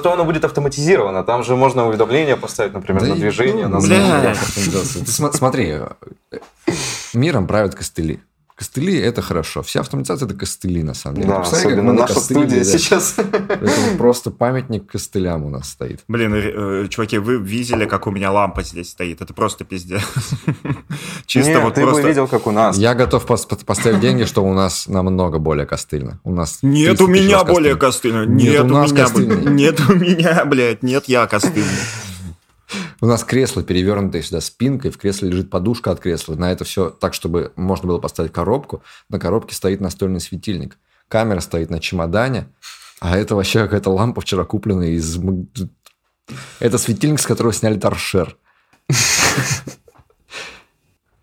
зато оно будет автоматизировано. Там же можно уведомления поставить, например, Да на движение, ну, на бля. Ты см- Смотри, э, миром правят костыли. Костыли – это хорошо. Вся автоматизация – это костыли, на самом деле. Да, Посмотри, как особенно мы наша костыли студия лезем. сейчас. Это просто памятник костылям у нас стоит. Блин, э, чуваки, вы видели, как у меня лампа здесь стоит? Это просто пиздец. Чисто Нет, вот ты бы просто... видел, как у нас. Я готов пос- по- поставить деньги, что у нас намного более костыльно. У нас Нет, 30 у меня более костыльно. костыльно. Нет, Нет, у у нас блядь. Нет, у меня, блядь. Нет, я костыльный. У нас кресло перевернутое сюда спинкой, в кресле лежит подушка от кресла. На это все так, чтобы можно было поставить коробку. На коробке стоит настольный светильник. Камера стоит на чемодане. А это вообще какая-то лампа вчера купленная из... Это светильник, с которого сняли торшер.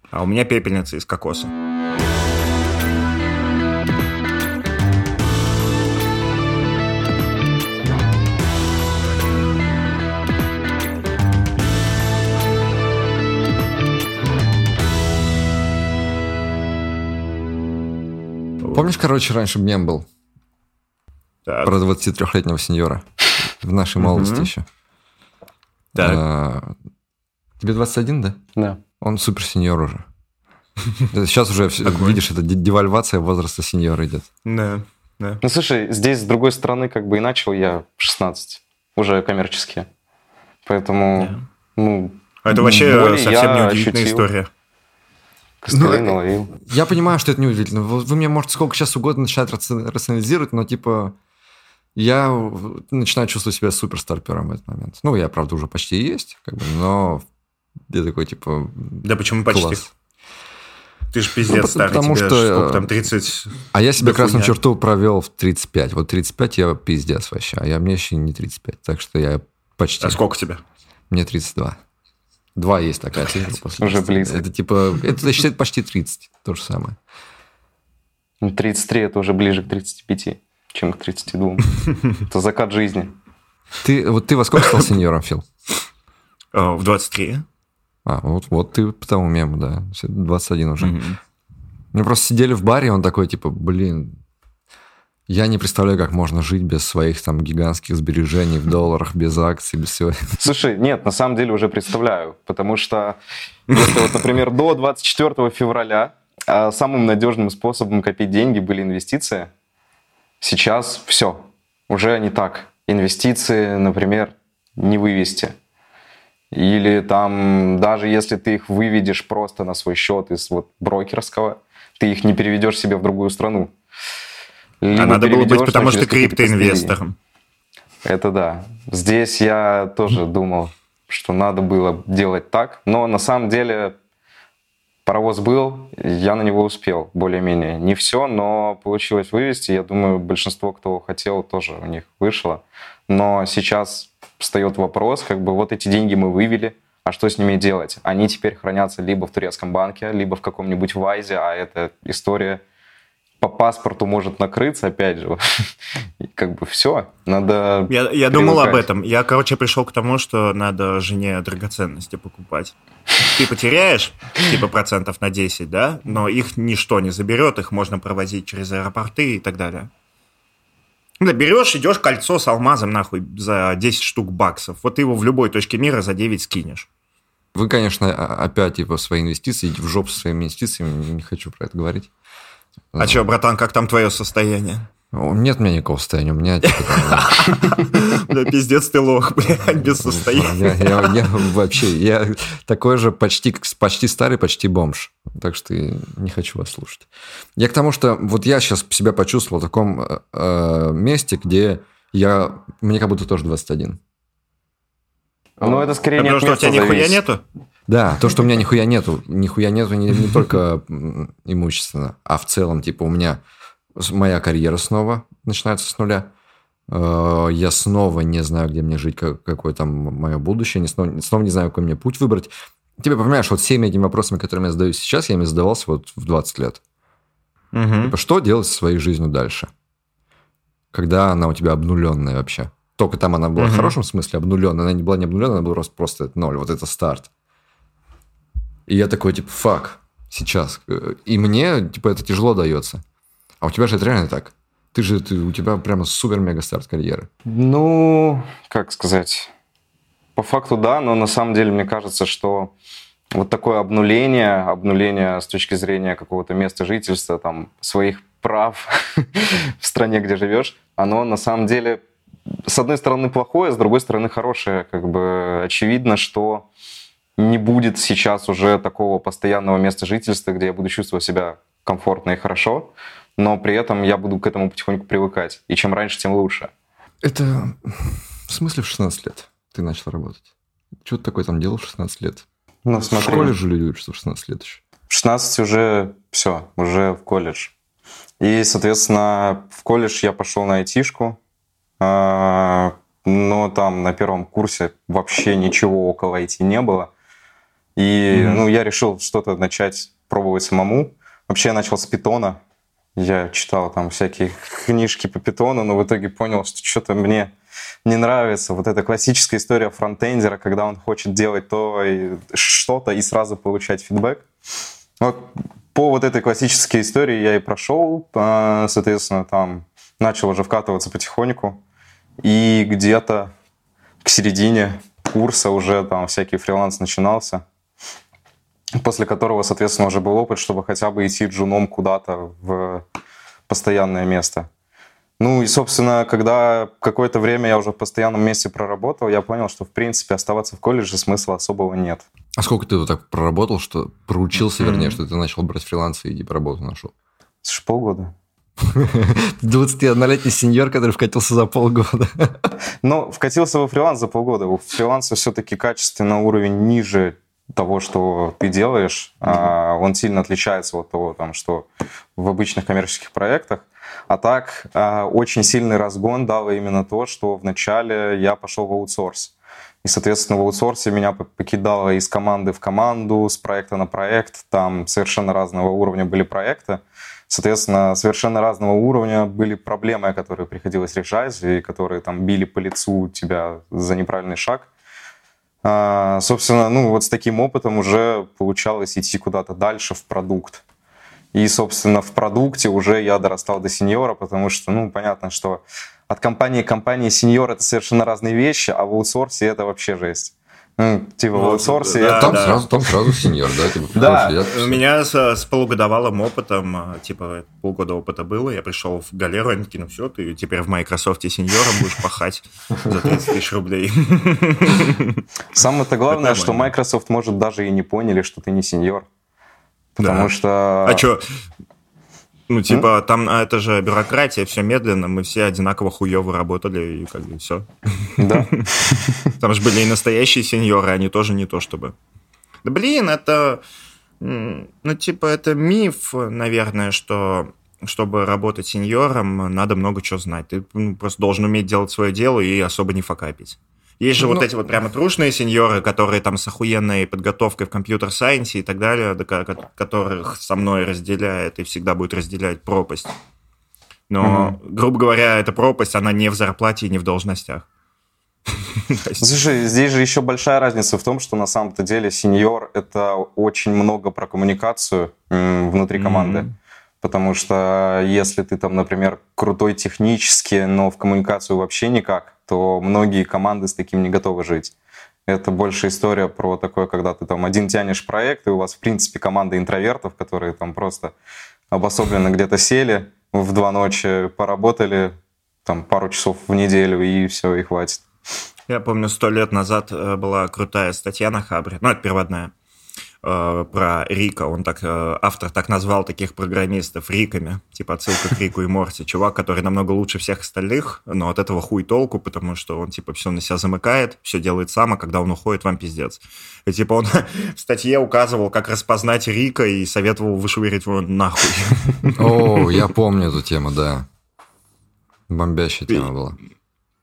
А у меня пепельница из кокоса. Помнишь, короче, раньше мем был Так, про 23-летнего сеньора? В нашей молодости еще. так. А, Тебе 21, да? Да. Он супер сеньор уже. Сейчас уже, видишь, это де- девальвация возраста сеньора идет. Да, да. Ну, слушай, здесь, с другой стороны, как бы и начал я в 16, уже коммерчески. Поэтому, Да. ну, А Это вообще совсем неудивительная ощутил. история. Ну, наловил. Я понимаю, что это неудивительно. Вот Вы мне, может, сколько сейчас угодно начинать раци- рационализировать, но, типа, я начинаю чувствовать себя суперстарпером в этот момент. Ну, я, правда, уже почти есть, как бы, но я такой, типа, Да почему почти? класс. Ты же Ну, пиздец пот- старый, потому тебе что, сколько э, там, 30... А я себе красную хуйня. черту провел в 35. Вот 35 я пиздец вообще, а я мне еще не 35. Так что я почти. А сколько тебе? Мне 32. Два есть такая цифра после уже 30. близко. Это типа, это считает почти 30, то же самое. Ну, 33 это уже ближе к 35, чем к 32. Это закат жизни. Ты, вот ты во сколько стал сеньором, Фил? Э, В 23. А, вот, вот ты по тому мему, да. 21 уже. Мы просто сидели в баре, он такой, типа, блин, я не представляю, как можно жить без своих там гигантских сбережений в долларах, без акций, без всего. Слушай, нет, на самом деле уже представляю, потому что, если вот, например, до 24 февраля а, самым надежным способом копить деньги были инвестиции, сейчас все, уже не так. Инвестиции, например, не вывести. Или там, даже если ты их выведешь просто на свой счет из вот брокерского, ты их не переведешь себе в другую страну. Либо А надо было быть, потому что криптоинвестором. это да. Здесь я тоже думал, что надо было делать так, но на самом деле паровоз был, я на него успел более-менее. Не все, но получилось вывести. Я думаю, большинство, кто хотел, тоже у них вышло. Но сейчас встает вопрос, как бы вот эти деньги мы вывели, а что с ними делать? Они теперь хранятся либо в турецком банке, либо в каком-нибудь ВАЙЗе, а эта история по паспорту может накрыться, опять же. И как бы все, надо Я, я думал об этом. Я, короче, пришел к тому, что надо жене драгоценности покупать. Ты потеряешь, типа, процентов на 10, да? Но их ничто не заберет, их можно провозить через аэропорты и так далее. Да, берешь, идешь кольцо с алмазом, нахуй, за 10 штук баксов. Вот ты его в любой точке мира за 9 скинешь. Вы, конечно, опять типа свои инвестиции, идите в жопу со своими инвестициями, не хочу про это говорить. А что, братан, как там твое состояние? О, Нет у меня никакого состояния, у меня типа, там, Да пиздец ты лох, блядь, без состояния. я, вообще, я такой же почти, почти старый, почти бомж. Так что не хочу вас слушать. Я к тому, что вот я сейчас себя почувствовал в таком э, э, месте, где я, мне как будто тоже 21. Ну, это скорее не Потому от что у тебя нихуя нету? Да, то, что у меня нихуя нету, нихуя нету не, не только имущественно, а в целом, типа, у меня моя карьера снова начинается с нуля. Э, Я снова не знаю, где мне жить, как- какое там мое будущее, не снова, снова не знаю, какой мне путь выбрать. Тебе понимаешь, вот всеми этими вопросами, которыми я задаюсь сейчас, я ими задавался вот в 20 лет. Мгм. Типа, что делать со своей жизнью дальше? Когда она у тебя обнуленная вообще. Только там она была в Мгм. хорошем смысле обнуленная, она не была не обнуленная, она была просто ноль. Вот это старт. И я такой, типа, фак, сейчас. Э, И мне, типа, это тяжело дается. А у тебя же это реально так. Ты же, ты, у тебя прямо супер-мега старт карьеры. Ну, как сказать, по факту да, но на самом деле мне кажется, что вот такое обнуление, обнуление с точки зрения какого-то места жительства, там, своих прав в стране, где живешь, оно на самом деле с одной стороны плохое, с другой стороны хорошее. Как бы очевидно, что не будет сейчас уже такого постоянного места жительства, где я буду чувствовать себя комфортно и хорошо, но при этом я буду к этому потихоньку привыкать. И чем раньше, тем лучше. Это в смысле в 16 лет ты начал работать? Что ты такое там делал в 16 лет? Ну, смотри. В школе же люди учатся в 16 лет еще. В 16 уже все, уже в колледж. И, соответственно, в колледж я пошел на айтишку, а, но там на первом курсе вообще ничего около IT не было. И mm-hmm. ну, я решил что-то начать пробовать самому. Вообще я начал с питона. Я читал там всякие книжки по питону, но в итоге понял, что что-то мне не нравится. Вот эта классическая история фронтендера, когда он хочет делать то и что-то и сразу получать фидбэк. Вот по вот этой классической истории я и прошел, а, соответственно, там начал уже вкатываться потихоньку. И где-то к середине курса уже там всякий фриланс начинался, после которого, соответственно, уже был опыт, чтобы хотя бы идти джуном куда-то в постоянное место. Ну и, собственно, когда какое-то время я уже в постоянном месте проработал, я понял, что, в принципе, оставаться в колледже смысла особого нет. А сколько ты вот так проработал, что проучился, mm-hmm. вернее, что ты начал брать фрилансы и иди работу нашел? Слушай, полгода. 21-летний сеньор, который вкатился за полгода. Ну, вкатился во фриланс за полгода. У фриланса все-таки качественно уровень ниже того, что ты делаешь. Mm-hmm. Он сильно отличается от того, там, что в обычных коммерческих проектах. А так, а, очень сильный разгон дало именно то, что вначале я пошел в аутсорс. И, соответственно, в аутсорсе меня покидало из команды в команду, с проекта на проект. Там совершенно разного уровня были проекты. Соответственно, совершенно разного уровня были проблемы, которые приходилось решать, и которые там били по лицу тебя за неправильный шаг. А, собственно, ну вот с таким опытом уже получалось идти куда-то дальше в продукт. И, собственно, в продукте уже я дорастал до сеньора, потому что, ну, понятно, что от компании к компании сеньор это совершенно разные вещи, а в аутсорсе это вообще жесть. Типа ну, в аутсорсе. Да, там, да. Сразу, там сразу сеньор, да? Типа, да. Я... У меня с, с полугодовалым опытом, а, типа полгода опыта было, я пришел в галеру, они такие, ну все, ты теперь в Microsoft сеньором будешь пахать за 30 тысяч рублей. Самое-то главное, что Microsoft, может, даже и не поняли, что ты не сеньор. Потому да. что... А что, ну, типа, mm? там а, это же бюрократия, все медленно, мы все одинаково хуево работали, и как бы все. Да. Там же были и настоящие сеньоры, они тоже не то чтобы. Да блин, это... Ну, типа, это миф, наверное, что чтобы работать сеньором, надо много чего знать. Ты ну, просто должен уметь делать свое дело и особо не факапить. Есть же ну, вот эти вот прямо трушные сеньоры, которые там с охуенной подготовкой в компьютер-сайенсе и так далее, которых со мной разделяет и всегда будет разделять пропасть. Но, угу. грубо говоря, эта пропасть, она не в зарплате и не в должностях. Слушай, здесь же еще большая разница в том, что на самом-то деле сеньор — это очень много про коммуникацию внутри команды. Mm-hmm. Потому что если ты там, например, крутой технически, но в коммуникацию вообще никак, то многие команды с таким не готовы жить. Это больше история про такое, когда ты там один тянешь проект, и у вас, в принципе, команда интровертов, которые там просто обособленно где-то сели, в два ночи поработали, там пару часов в неделю, и все, и хватит. Я помню, сто лет назад э, была крутая статья на Хабре, ну, это переводная, Э, про Рика. Он так, э, автор так назвал таких программистов Риками, типа отсылка к Рику и Морти. Чувак, который намного лучше всех остальных, но от этого хуй толку, потому что он типа все на себя замыкает, все делает сам, а когда он уходит, вам пиздец. И типа он в статье указывал, как распознать Рика и советовал вышвырить его нахуй. О, я помню эту тему, да. Бомбящая тема была.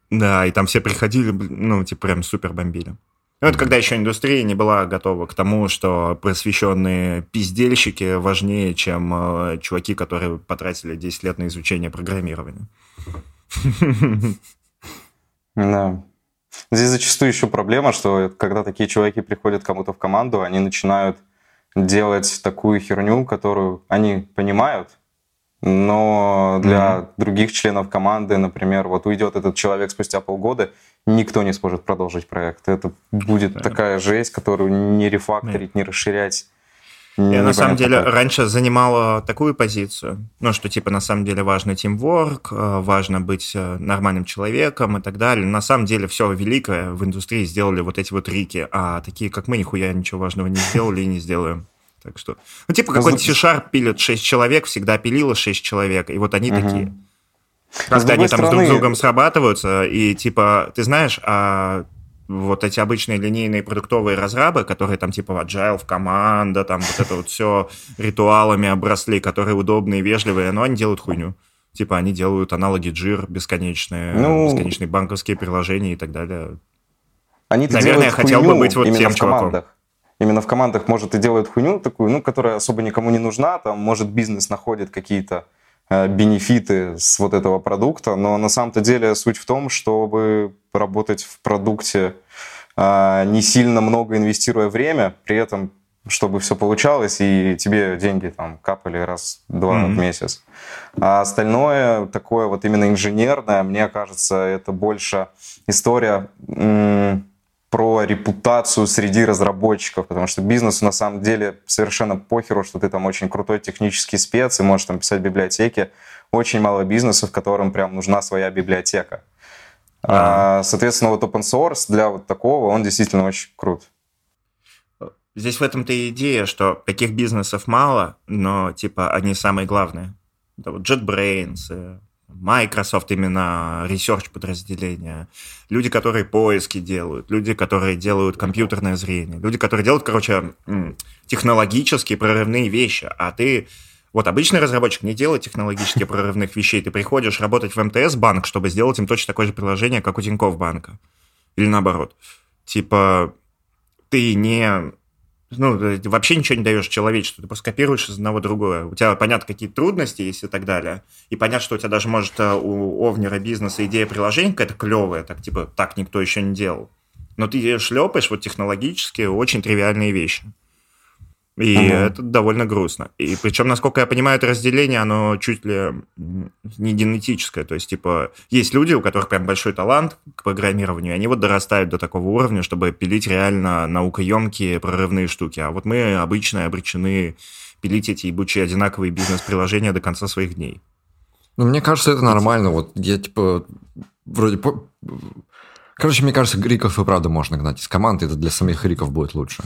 Да, и там все приходили, ну, типа прям супер бомбили. Ну, это когда еще индустрия не была готова к тому, что просвещенные пиздельщики важнее, чем э, чуваки, которые потратили 10 лет на изучение программирования. Да. Здесь зачастую еще проблема, что когда такие чуваки приходят кому-то в команду, они начинают делать такую херню, которую они понимают, но для mm-hmm. других членов команды, например, вот уйдет этот человек спустя полгода, никто не сможет продолжить проект. Это будет да. такая жесть, которую не рефакторить, mm-hmm. не расширять. Я на самом деле как. раньше занимала такую позицию, ну, что типа на самом деле важно тимворк, э, важно быть э, нормальным человеком и так далее. На самом деле все великое в индустрии сделали вот эти вот рики, а такие, как мы, нихуя ничего важного не сделали и не сделаем. Так что, ну, типа какой-то C-Sharp пилит 6 человек, всегда пилило 6 человек, и вот они угу. такие. Когда они там стороны... друг с другом срабатываются, и типа, ты знаешь, а вот эти обычные линейные продуктовые разрабы, которые там типа agile в команда, там вот это вот все ритуалами обросли, которые удобные, вежливые, но они делают хуйню. Типа они делают аналоги джир бесконечные, ну, бесконечные банковские приложения и так далее. Они Наверное, я хотел бы быть вот тем чуваком. Именно в командах, может, и делают хуйню такую, ну, которая особо никому не нужна, там, может, бизнес находит какие-то Э, бенефиты с вот этого продукта, но на самом-то деле суть в том, чтобы работать в продукте э, не сильно много инвестируя время, при этом чтобы все получалось, и тебе деньги там капали раз-два mm-hmm. в месяц. А остальное такое вот именно инженерное, мне кажется, это больше история про репутацию среди разработчиков, потому что бизнесу на самом деле совершенно похеру, что ты там очень крутой технический спец и можешь там писать библиотеки. Очень мало бизнесов, которым прям нужна своя библиотека. А, соответственно, вот open source для вот такого, он действительно очень крут. Здесь в этом-то и идея, что таких бизнесов мало, но типа они самые главные. Это вот JetBrains, Microsoft именно research подразделения, люди, которые поиски делают, люди, которые делают компьютерное зрение, люди, которые делают, короче, технологические прорывные вещи, а ты вот обычный разработчик не делает технологически прорывных вещей. Ты приходишь работать в МТС банк, чтобы сделать им точно такое же приложение, как у Тинькофф банка. Или наоборот. Типа, ты не ну, вообще ничего не даешь человечеству, ты просто копируешь из одного другое. У тебя, понятно, какие трудности есть и так далее. И понятно, что у тебя даже, может, э, у овнера бизнеса идея приложения какая-то клевая, так, типа, так никто еще не делал. Но ты шлепаешь вот технологически очень тривиальные вещи. И угу. это довольно грустно. И причем, насколько я понимаю, это разделение, оно чуть ли не генетическое. То есть, типа, есть люди, у которых прям большой талант к программированию, и они вот дорастают до такого уровня, чтобы пилить реально наукоемкие прорывные штуки. А вот мы обычно обречены пилить эти ебучие одинаковые бизнес-приложения до конца своих дней. Ну, мне кажется, это нормально. Вот я, типа, вроде... Короче, мне кажется, риков и правда можно гнать из команды, это для самих риков будет лучше.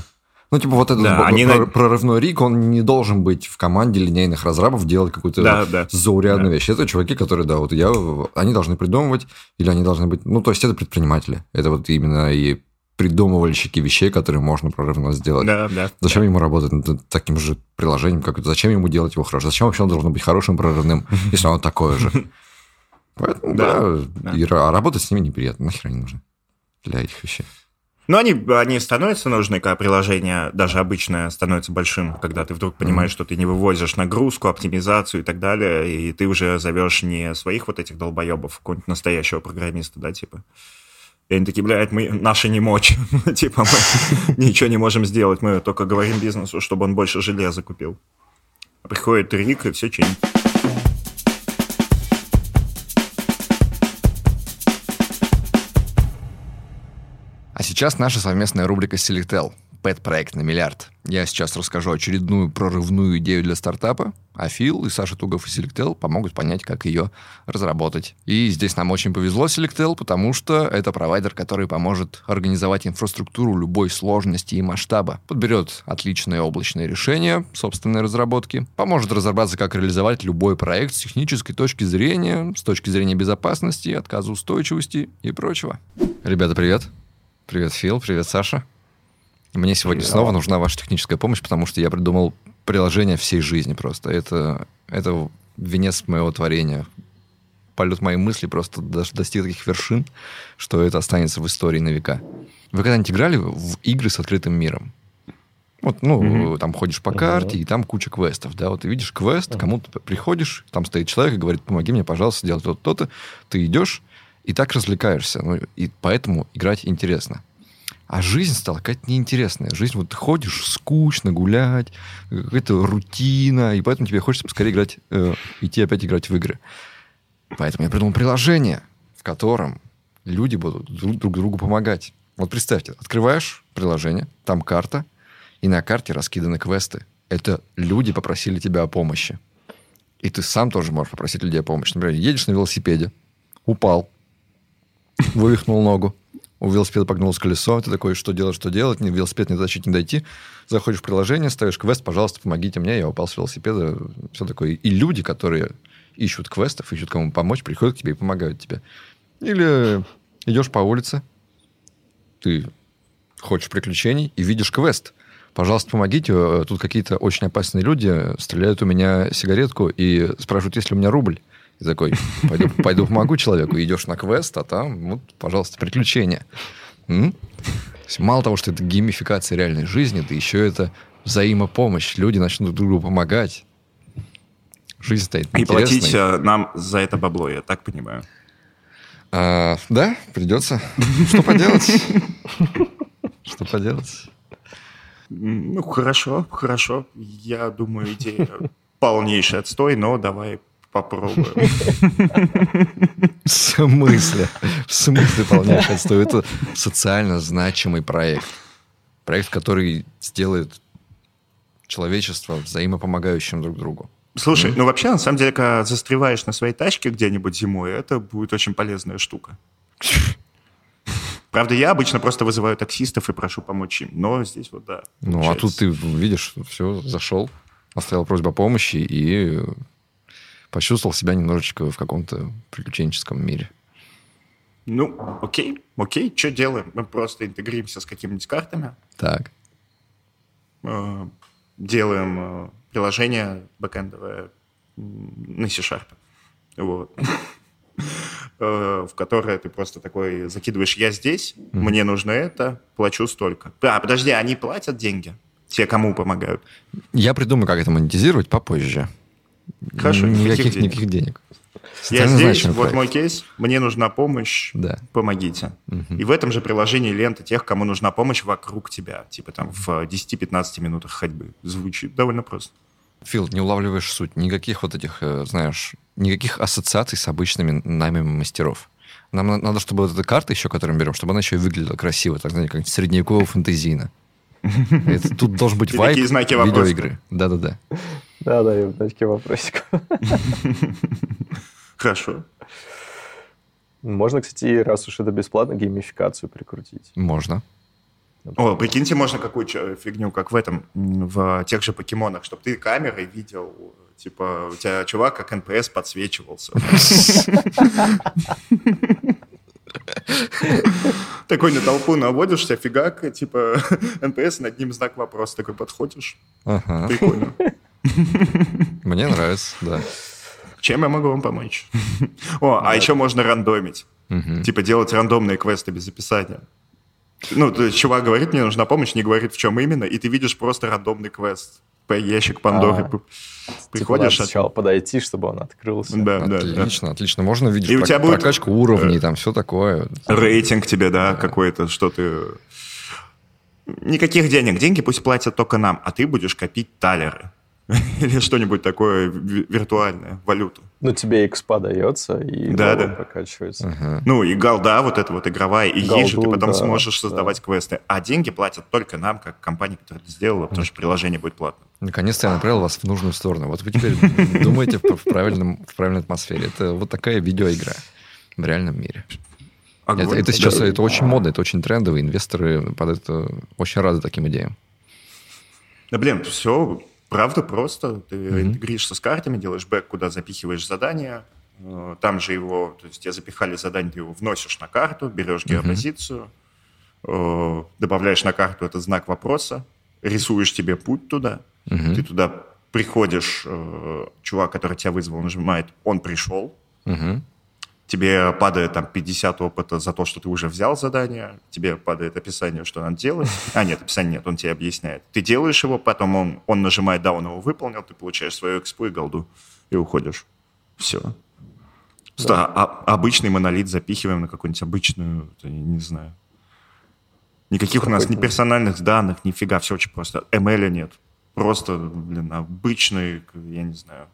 Ну, типа, вот этот да, они прорывной рик, он не должен быть в команде линейных разрабов делать какую-то да, да, заурядную да. вещь. Это чуваки, которые, да, вот я, они должны придумывать, или они должны быть, ну, то есть это предприниматели. Это вот именно и придумывальщики вещей, которые можно прорывно сделать. Да, да. Зачем да. ему работать над таким же приложением, как это? Зачем ему делать его хорошо? Зачем вообще он должен быть хорошим прорывным, если он такое же? Поэтому, да, да. И работать с ними неприятно, нахер они нужны для этих вещей. Но они, они становятся нужны, когда приложение, даже обычное, становится большим, когда ты вдруг понимаешь, mm-hmm. что ты не вывозишь нагрузку, оптимизацию и так далее, и ты уже зовешь не своих вот этих долбоебов, какого-нибудь настоящего программиста, да, типа. И они такие, блядь, мы, наши не мочь. типа, мы ничего не можем сделать, мы только говорим бизнесу, чтобы он больше железа купил. Приходит Рик и все чинит. А сейчас наша совместная рубрика Selectel. Пэт-проект на миллиард. Я сейчас расскажу очередную прорывную идею для стартапа, а Фил и Саша Тугов и Selectel помогут понять, как ее разработать. И здесь нам очень повезло Selectel, потому что это провайдер, который поможет организовать инфраструктуру любой сложности и масштаба, подберет отличные облачные решения собственной разработки, поможет разобраться, как реализовать любой проект с технической точки зрения, с точки зрения безопасности, отказоустойчивости и прочего. Ребята, привет! Привет, Фил, привет, Саша. Мне сегодня привет. снова нужна ваша техническая помощь, потому что я придумал приложение всей жизни просто. Это, это венец моего творения. Полет моей мысли просто достиг таких вершин, что это останется в истории на века. Вы когда-нибудь играли в игры с открытым миром? Вот, ну, mm-hmm. там ходишь по карте, mm-hmm. и там куча квестов, да, вот ты видишь квест, mm-hmm. кому-то приходишь, там стоит человек и говорит, помоги мне, пожалуйста, сделать то-то, то-то, ты идешь, и так развлекаешься. Ну, и поэтому играть интересно. А жизнь стала какая-то неинтересная. Жизнь, вот ты ходишь скучно гулять, какая-то рутина, и поэтому тебе хочется поскорее играть, э, идти опять играть в игры. Поэтому я придумал приложение, в котором люди будут друг, друг другу помогать. Вот представьте, открываешь приложение, там карта, и на карте раскиданы квесты. Это люди попросили тебя о помощи. И ты сам тоже можешь попросить людей о помощи. Например, едешь на велосипеде, упал, вывихнул ногу, у велосипеда погнулось колесо, ты такой, что делать, что делать, ни велосипед не дотащить, не дойти. Заходишь в приложение, ставишь квест, пожалуйста, помогите мне, я упал с велосипеда, все такое. И люди, которые ищут квестов, ищут кому помочь, приходят к тебе и помогают тебе. Или идешь по улице, ты хочешь приключений и видишь квест. Пожалуйста, помогите, э, тут какие-то очень опасные люди стреляют у меня сигаретку и спрашивают, есть ли у меня рубль. И такой, пойду, пойду помогу человеку. И идешь на квест, а там, вот, пожалуйста, приключения. М? Мало того, что это геймификация реальной жизни, да еще это взаимопомощь. Люди начнут друг другу помогать. Жизнь стоит И платить э, нам за это бабло, я так понимаю. А, да, придется. Что поделать? Что поделать? Ну, хорошо, хорошо. Я думаю, идея полнейший отстой, но давай попробуем. В смысле? В смысле полнейший отстой? Это социально значимый проект. Проект, который сделает человечество взаимопомогающим друг другу. Слушай, ну вообще, на самом деле, когда застреваешь на своей тачке где-нибудь зимой, это будет очень полезная штука. Правда, я обычно просто вызываю таксистов и прошу помочь им. Но здесь вот да. Ну, а тут ты видишь, все, зашел, оставил просьбу о помощи и почувствовал себя немножечко в каком-то приключенческом мире. Ну, окей, окей, что делаем? Мы просто интегрируемся с какими-нибудь картами. Так. Э, делаем э, приложение бэкэндовое на C-Sharp. Вот. Э, в которое ты просто такой закидываешь «я здесь, mm-hmm. мне нужно это, плачу столько». А, подожди, они платят деньги? Те, кому помогают? Я придумаю, как это монетизировать попозже. Хорошо, никаких, денег. никаких денег. Я здесь, вот проект. мой кейс, мне нужна помощь, да. помогите. Угу. И в этом же приложении лента тех, кому нужна помощь вокруг тебя. Типа там в 10-15 минутах ходьбы. Звучит довольно просто. Фил, не улавливаешь суть. Никаких вот этих, э, знаешь, никаких ассоциаций с обычными нами мастеров. Нам надо, чтобы вот эта карта еще, которую мы берем, чтобы она еще и выглядела красиво, так знаете, как средневековая фантазийно. Тут должен быть вайп видеоигры. Да-да-да. Да-да, я знаки вопросик. Хорошо. Можно, кстати, раз уж это бесплатно, геймификацию прикрутить. Можно. О, прикиньте, можно какую-то фигню, как в этом, в тех же покемонах, чтобы ты камерой видел, типа, у тебя чувак как НПС подсвечивался. Такой на толпу наводишься, фигак, типа, НПС, над ним знак вопроса, такой подходишь. Прикольно. Мне нравится, да. Чем я могу вам помочь? О, а еще можно рандомить. Типа делать рандомные квесты без описания. Ну, то есть чувак говорит, мне нужна помощь, не говорит, в чем именно, и ты видишь просто рандомный квест. Ящик Пандоры. А, Приходишь... Типа сначала подойти, чтобы он открылся. Да, да, Отлично, да. отлично. Можно видеть и про- у тебя будет прокачку уровней, э, там все такое. Рейтинг тебе, да, да. какой-то, что ты... Никаких денег. Деньги пусть платят только нам, а ты будешь копить талеры. или что-нибудь такое виртуальное, валюту. Ну, тебе экспа дается, и да, да. прокачивается. Ага. Ну, и голда вот эта вот игровая, и Голду, ей же ты потом да, сможешь создавать да. квесты. А деньги платят только нам, как компания, которая это сделала, потому что приложение будет платным. Наконец-то я направил вас в нужную сторону. Вот вы теперь думаете в правильном в правильной атмосфере. Это вот такая видеоигра в реальном мире. Это, это сейчас это очень модно, это очень трендово. Инвесторы под это очень рады таким идеям. Да блин, все Правда просто. Ты mm-hmm. интегришься с картами, делаешь бэк, куда запихиваешь задание. Э, там же его, то есть тебе запихали задание, ты его вносишь на карту, берешь геопозицию, mm-hmm. добавляешь на карту этот знак вопроса, рисуешь тебе путь туда, mm-hmm. ты туда приходишь, э, чувак, который тебя вызвал, нажимает, он пришел, mm-hmm тебе падает там 50 опыта за то, что ты уже взял задание, тебе падает описание, что надо делать. А, нет, описания нет, он тебе объясняет. Ты делаешь его, потом он, он нажимает, да, он его выполнил, ты получаешь свою экспу и голду, и уходишь. Все. Да. А, обычный монолит запихиваем на какую-нибудь обычную, не знаю, Никаких у нас ни персональных данных, нифига, все очень просто. ML нет. Просто, блин, обычный, я не знаю,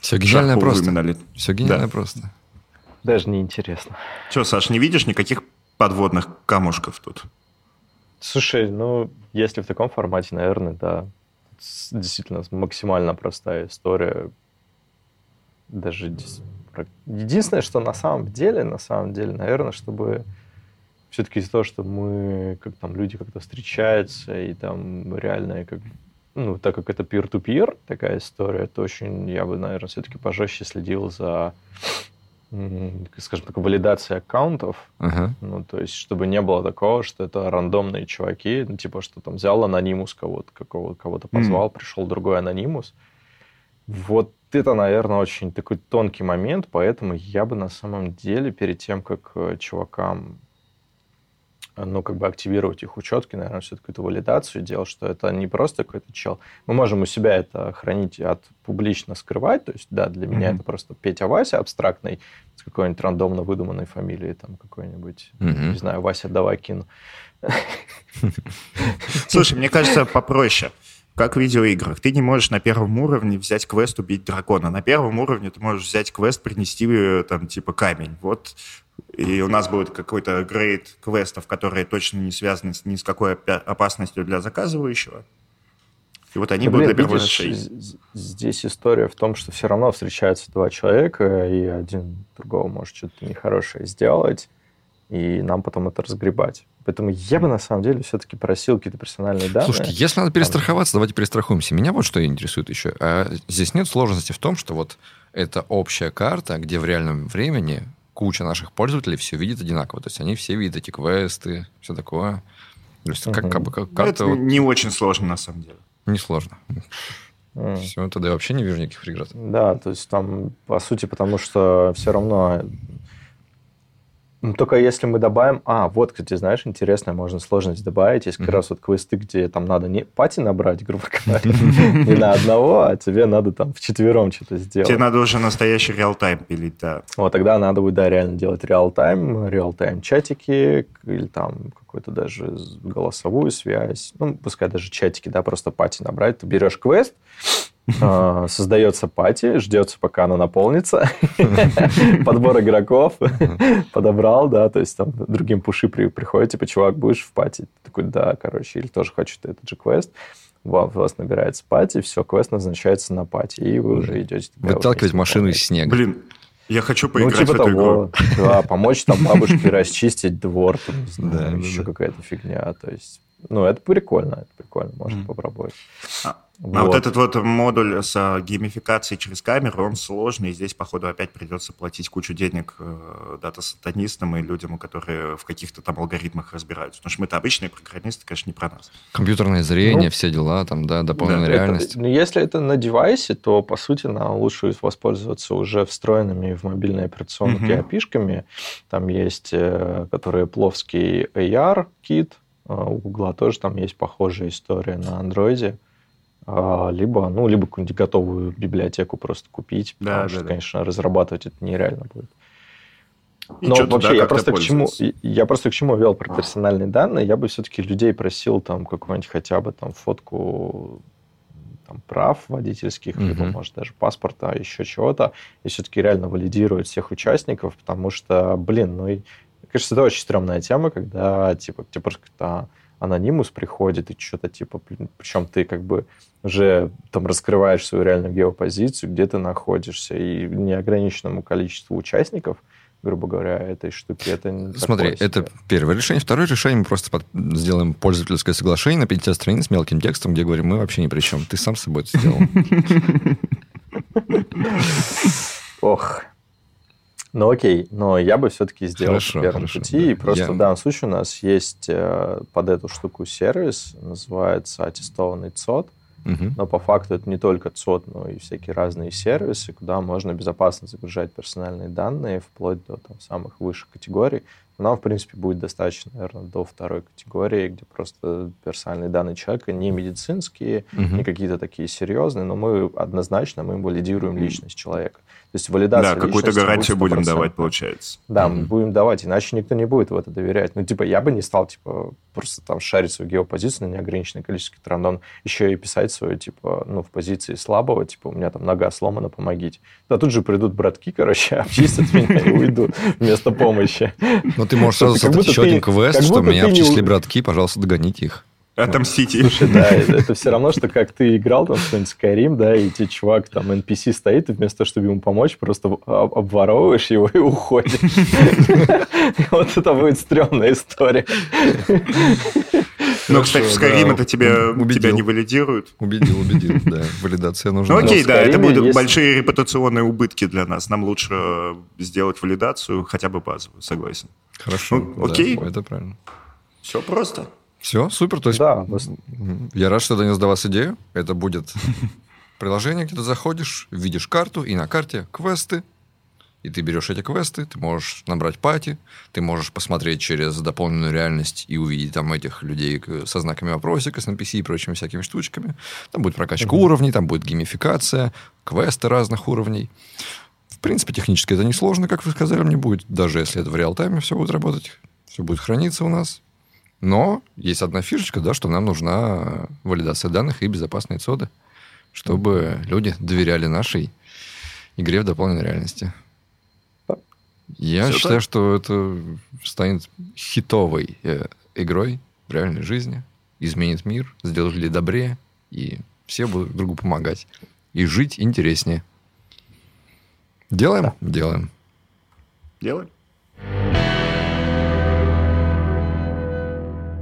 Все гениально просто. выминали. Все гениально Да. просто. Даже неинтересно. Че, Саш, не видишь никаких подводных камушков тут? Слушай, ну, если в таком формате, наверное, да. Действительно, максимально простая история. Даже единственное, что на самом деле, на самом деле, наверное, чтобы все-таки из-за того, что мы, как там люди как-то встречаются, и там реально, как, ну, так как это peer-to-peer такая история, то очень, я бы, наверное, все-таки пожестче следил за, скажем так, валидацией аккаунтов, Ага. ну, то есть, чтобы не было такого, что это рандомные чуваки, ну, типа, что там взял анонимус кого-то, какого, кого-то позвал, пришел другой анонимус. Вот это, наверное, очень такой тонкий момент, поэтому я бы на самом деле перед тем, как э, чувакам ну, как бы активировать их учетки, наверное, все-таки эту валидацию делал, что это не просто какой-то чел. Мы можем у себя это хранить от публично скрывать, то есть, да, для меня Мгм. это просто Петя Вася абстрактный, с какой-нибудь рандомно выдуманной фамилией, там какой-нибудь, Мгм. не знаю, Вася Давакин. Слушай, мне кажется, попроще. Как в видеоиграх. Ты не можешь на первом уровне взять квест убить дракона. На первом уровне ты можешь взять квест, принести э, там типа камень. Вот. И у нас будет какой-то грейд квестов, которые точно не связаны с, ни с какой опасностью для заказывающего. И вот они Да, будут блин, видишь, здесь история в том, что все равно встречаются два человека, и один другого может что-то нехорошее сделать, и нам потом это разгребать. Поэтому я бы на самом деле все-таки просил какие-то персональные данные. Слушайте, если надо перестраховаться, давайте перестрахуемся. Меня вот что интересует еще. А здесь нет сложности в том, что вот это общая карта, где в реальном времени куча наших пользователей все видит одинаково. То есть они все видят эти квесты, все такое. То есть как, Мгм. как бы как Ну, карта это вот не очень сложно на самом деле. несложно. М. Все, тогда я вообще не вижу никаких преград. Да, то есть там, по сути, потому что все равно... Ну, Только если мы добавим... А, вот, кстати, знаешь, интересно, можно сложность добавить. Есть как Мгм. раз вот квесты, где там надо не пати набрать, грубо говоря, не на одного, а тебе надо там вчетвером что-то сделать. Тебе надо уже настоящий реал-тайм пилить, да. Вот тогда надо будет, да, реально делать реал-тайм, реал-тайм чатики или там какую-то даже голосовую связь. Ну, пускай даже чатики, да, просто пати набрать. Ты берешь квест, создается пати, ждется, пока она наполнится. Подбор игроков подобрал, да, то есть там другим пуши при- приходят, типа, чувак, будешь в пати? Такой, да, короче, или тоже хочу этот же квест. Вам- У вас набирается пати, все, квест назначается на пати, и вы уже идете. Выталкивать машину из снега. Блин, я хочу Ну, поиграть типа в эту игру. того, да, помочь там бабушке расчистить двор, там, не знаю, Да, да, еще да. какая-то фигня, то есть, ну, это прикольно, это прикольно, можно Мгм. попробовать. А- А вот этот вот модуль с а, геймификацией через камеру, он сложный, и здесь, походу, опять придется платить кучу денег э, дата-сатанистам и людям, которые в каких-то там алгоритмах разбираются. Потому что мы-то обычные программисты, конечно, не про нас. Компьютерное зрение, Ну, все дела, там, да, дополненная да, Это- реальность. ну, если это на девайсе, то, по сути, нам лучше воспользоваться уже встроенными в мобильные операционки Мгм. API-шками. Там есть, э, которые пловский AR-кит, у Гугла тоже там есть похожая история на андроиде. А, Либо, ну, либо какую-нибудь готовую библиотеку просто купить, потому да, что, да. конечно, разрабатывать это нереально будет. И Но вообще, я просто, к чему, я просто к чему вел про персональные данные. Я бы все-таки людей просил там какую-нибудь хотя бы там фотку там, прав водительских, либо, Мгм. может, даже паспорта, еще чего-то, и все-таки реально валидировать всех участников, потому что, блин, ну, кажется, это очень стрёмная тема, когда, типа, к тебе просто как-то анонимус приходит, и что-то, типа, причем ты как бы уже там раскрываешь свою реальную геопозицию, где ты находишься, и неограниченному количеству участников, грубо говоря, этой штуки, это не Смотри, такое это себе. первое решение. Второе решение, мы просто под- сделаем пользовательское соглашение на 50 страниц с мелким текстом, где говорим, мы вообще ни при чем. Ты сам с собой это сделал. Ну окей, но я бы все-таки сделал Хорошо, по первому хорошо, пути. да. И просто Я- в данном случае у нас есть э, под эту штуку сервис, называется аттестованный ЦОД. Мгм. Но по факту это не только ЦОД, но и всякие разные сервисы, куда можно безопасно загружать персональные данные, вплоть до там, самых высших категорий. нам, в принципе, будет достаточно, наверное, до второй категории, где просто персональные данные человека не медицинские, Мгм. не какие-то такие серьезные, но мы однозначно мы валидируем личность человека. То есть валидация Да, какую-то гарантию будет будем 100%. давать, получается. Да, мы Мгм. будем давать, иначе никто не будет в это доверять. Ну, типа, я бы не стал, типа, просто там шарить свою геопозицию на неограниченное количество рандом, еще и писать свою, типа, ну, в позиции слабого, типа, у меня там нога сломана, помогите. Да тут же придут братки, короче, обчистят меня и уйдут вместо помощи. Ну, ты можешь сразу создать еще один квест, что меня обчислили братки, пожалуйста, догоните их. Отомстите. Слушай, да, это, все равно, что как ты играл там в какой-нибудь Skyrim, да, и тебе чувак там NPC стоит, и вместо того, чтобы ему помочь, просто об- обворовываешь его и уходишь. Вот это будет стрёмная история. Ну, кстати, в Skyrim это тебя, тебя не валидируют. Убедил, убедил, да. Валидация нужна. Ну окей, да, это будут большие репутационные убытки для нас. Нам лучше э, сделать валидацию, хотя бы базовую, согласен. Хорошо. Ну, окей. это правильно. Все просто. Все, супер. То есть Да. Я рад, что донес до вас идею. Это будет приложение, где ты заходишь, видишь карту, и на карте квесты. И ты берешь эти квесты, ты можешь набрать пати, ты можешь посмотреть через дополненную реальность и увидеть там этих людей к- со знаками вопросика, с NPC и прочими всякими штучками. Там будет прокачка уровней, там будет геймификация, квесты разных уровней. В принципе, технически это несложно, как вы сказали, мне будет, даже если это в реал-тайме все будет работать, все будет храниться у нас. Но есть одна фишечка, да, что нам нужна валидация данных и безопасные цоды, чтобы люди доверяли нашей игре в дополненной реальности. Я Всё считаю, так. что это станет хитовой э, игрой в реальной жизни, изменит мир, сделает людей добрее, и все будут друг другу помогать. И жить интереснее. Делаем? Делаем. Делай.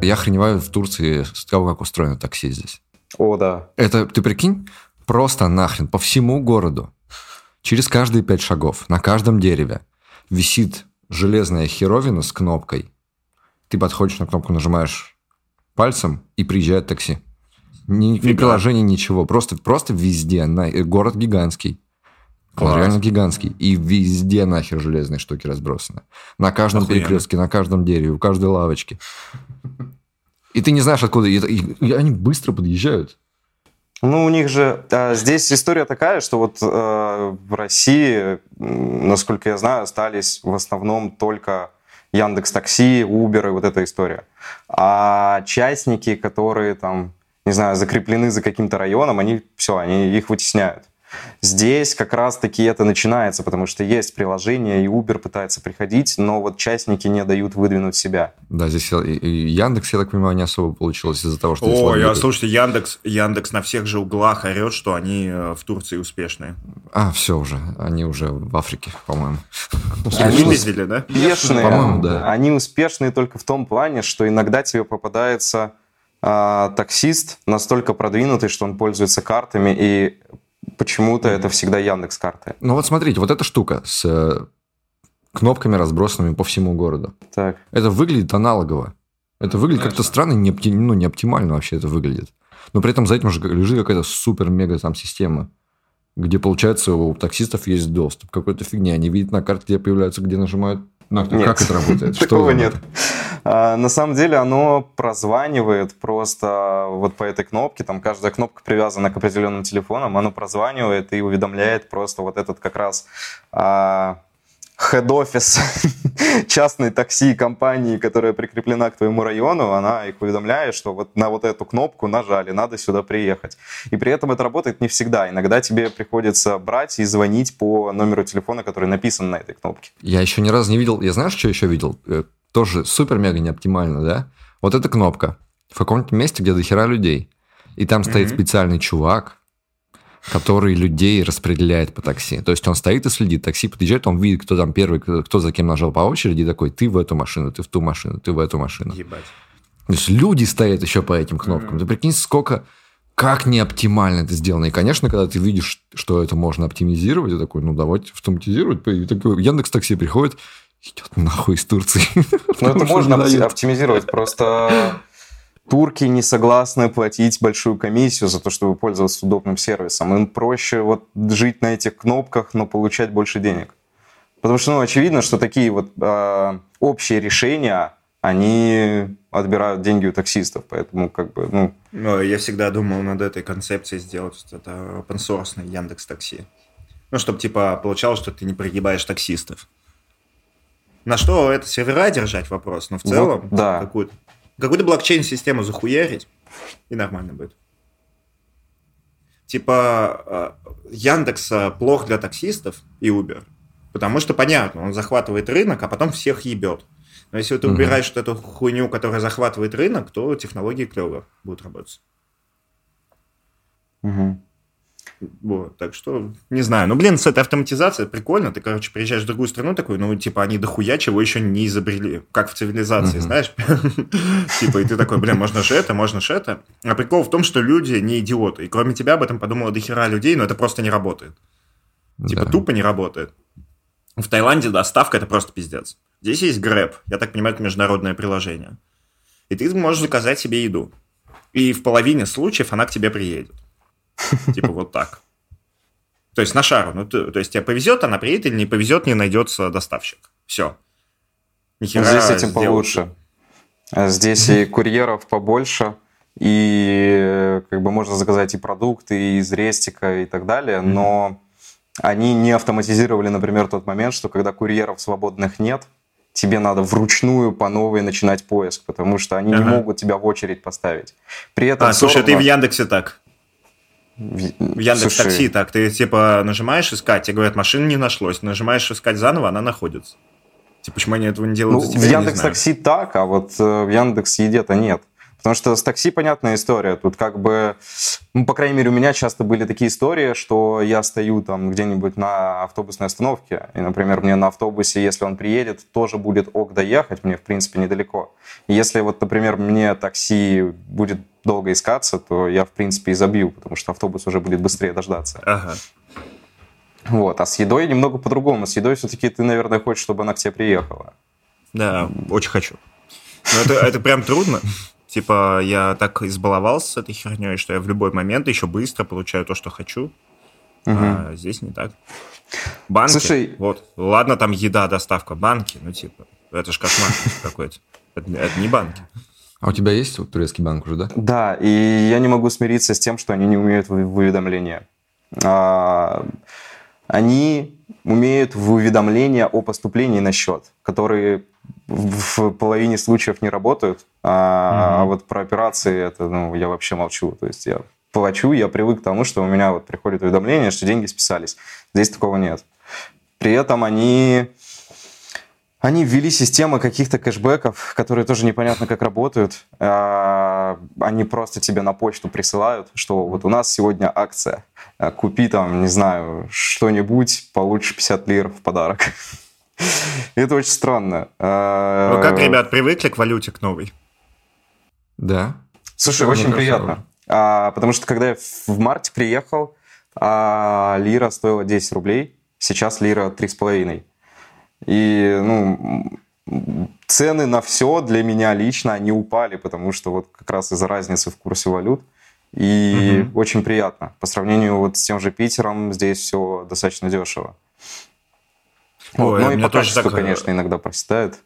Я охреневаю в Турции с того, как устроено такси здесь. О, да. Это, ты прикинь, просто нахрен по всему городу, через каждые пять шагов, на каждом дереве висит железная херовина с кнопкой. Ты подходишь на кнопку, нажимаешь пальцем, и приезжает такси. Ни, ни Фига. приложения, ничего. Просто, просто везде. На, э, город гигантский. Он Класс. реально гигантский. И везде нахер железные штуки разбросаны. На каждом Охуенно. перекрестке, на каждом дереве, у каждой лавочке. И ты не знаешь, откуда. И, и- и они быстро подъезжают. Ну, у них же а, здесь история такая, что вот э, в России, насколько я знаю, остались в основном только Яндекс Такси, Uber и вот эта история. А частники, которые там, не знаю, закреплены за каким-то районом, они все, они их вытесняют. Здесь как раз-таки это начинается, потому что есть приложение, и Uber пытается приходить, но вот частники не дают выдвинуть себя. Да, здесь и- и Яндекс, я так понимаю, не особо получилось из-за того, что... О, я, слушайте, Яндекс, Яндекс на всех же углах орет, что они э, в Турции успешные. А, все уже. Они уже в Африке, по-моему. Они видели, да? успешные. По-моему, да. Они успешные только в том плане, что иногда тебе попадается а, таксист настолько продвинутый, что он пользуется картами, и почему-то это всегда Яндекс карты. Ну вот смотрите, вот эта штука с э, кнопками, разбросанными по всему городу. Так. Это выглядит аналогово. Это выглядит как-то странно, не, опти- ну, не оптимально вообще это выглядит. Но при этом за этим же лежит какая-то супер-мега там система, где, получается, у таксистов есть доступ к какой-то фигне. Они видят на карте, где появляются, где нажимают. Ну, Нет. Как это работает? Такого нет. А, На самом деле оно прозванивает просто вот по этой кнопке, там каждая кнопка привязана к определенным телефонам, оно прозванивает и уведомляет просто вот этот как раз а, хед-офис частной такси компании, которая прикреплена к твоему району, она их уведомляет, что вот на вот эту кнопку нажали, надо сюда приехать. И при этом это работает не всегда. Иногда тебе приходится брать и звонить по номеру телефона, который написан на этой кнопке. Я еще ни разу не видел. Я знаешь, что еще видел? Э, Тоже супер-мега неоптимально, да? Вот эта кнопка в каком-нибудь месте, где дохера людей. И там стоит Мгм. специальный чувак, который людей распределяет по такси. То есть он стоит и следит. Такси подъезжает, он видит, кто там первый, кто за кем нажал по очереди, и такой, ты в эту машину, ты в ту машину, ты в эту машину. Ебать. То есть люди стоят еще по этим кнопкам. Ты прикинь, сколько... Как неоптимально это сделано. И, конечно, когда ты видишь, что это можно оптимизировать, ты такой, ну, давайте автоматизировать. И такой Яндекс Такси приходит, идет нахуй из Турции. Ну, это можно оптимизировать. Просто турки не согласны платить большую комиссию за то, чтобы пользоваться удобным сервисом. Им проще вот жить на этих кнопках, но получать больше денег. Потому что, ну, очевидно, что такие вот э, общие решения, они отбирают деньги у таксистов, поэтому как бы, ну... Ну, я всегда думал над этой концепцией сделать это open source Яндекс Такси. Ну, чтобы, типа, получалось, что ты не прогибаешь таксистов. На что это сервера держать вопрос, но в целом вот, да. какую-то какую блокчейн-систему захуярить, и нормально будет. Типа, э, Яндекс плох для таксистов и Uber, потому что, понятно, он захватывает рынок, а потом всех ебет. Но если ты убираешь угу. эту хуйню, которая захватывает рынок, то технологии клево будут работать. Угу. Вот, так что, не знаю. Ну, блин, с этой автоматизацией прикольно. Ты, короче, приезжаешь в другую страну такой, ну, типа, они дохуя чего еще не изобрели. Как в цивилизации, знаешь? Типа, и ты такой, блин, можно же это, можно же это. А прикол в том, что люди не идиоты. И кроме тебя об этом подумало дохера людей, но это просто не работает. Типа, тупо не работает. В Таиланде доставка – это просто пиздец. Здесь есть Grab. Я так понимаю, это международное приложение. И ты можешь заказать себе еду. И в половине случаев она к тебе приедет. Типа вот так. То есть на шару. Ну, то, то есть тебе повезет, она приедет, или не повезет, не найдется доставщик. Все. Нихера Здесь этим сделать. получше. Здесь и курьеров побольше, и как бы можно заказать и продукты из Рестика и так далее, но они не автоматизировали, например, тот момент, что когда курьеров свободных нет, тебе надо вручную по новой начинать поиск, потому что они ага. не могут тебя в очередь поставить. При этом а, слушай, равно... ты в Яндексе так? В Яндекс Такси так, ты типа нажимаешь искать, тебе говорят, машины не нашлось, нажимаешь искать заново, она находится. Типа, почему они этого не делают ну, за тебя, В Яндекс Такси так, а вот э, в Яндекс Еде-то нет. Потому что с такси понятная история. Тут как бы, ну, по крайней мере, у меня часто были такие истории, что я стою там где-нибудь на автобусной остановке, и, например, мне на автобусе, если он приедет, тоже будет ок доехать, мне, в принципе, недалеко. И если вот, например, мне такси будет долго искаться, то я, в принципе, и забью, потому что автобус уже будет быстрее дождаться. Ага. Вот. А с едой немного по-другому. С едой все-таки ты, наверное, хочешь, чтобы она к тебе приехала. Да, очень хочу. Но это, это прям трудно. Типа, я так избаловался с этой херней, что я в любой момент еще быстро получаю то, что хочу. Угу. А здесь не так. Банки, Слушай... вот, ладно, там еда, доставка, банки, ну, типа, это ж кошмар какой-то. Это, это не банки. А у тебя есть вот, турецкий банк уже, да? Да, и я не могу смириться с тем, что они не умеют в уведомления. А, они умеют в уведомления о поступлении на счет, которые в половине случаев не работают, а, mm-hmm. а вот про операции это, ну, я вообще молчу. То есть я плачу, я привык к тому, что у меня вот приходит уведомление, что деньги списались. Здесь такого нет. При этом они, они ввели системы каких-то кэшбэков, которые тоже непонятно как работают. А, они просто тебе на почту присылают, что вот у нас сегодня акция. Купи там, не знаю, что-нибудь, получишь 50 лир в подарок. Это очень странно. Ну как, ребят, привыкли к валюте, к новой? Да. Слушай, очень приятно. А, потому что когда я в марте приехал, а лира стоила 10 рублей, сейчас лира 3,5. И, ну, цены на все для меня лично, они упали, потому что вот как раз из-за разницы в курсе валют. И угу. очень приятно. По сравнению вот с тем же Питером, здесь все достаточно дешево. Вот, ну и по качеству, так, конечно, иногда проседает.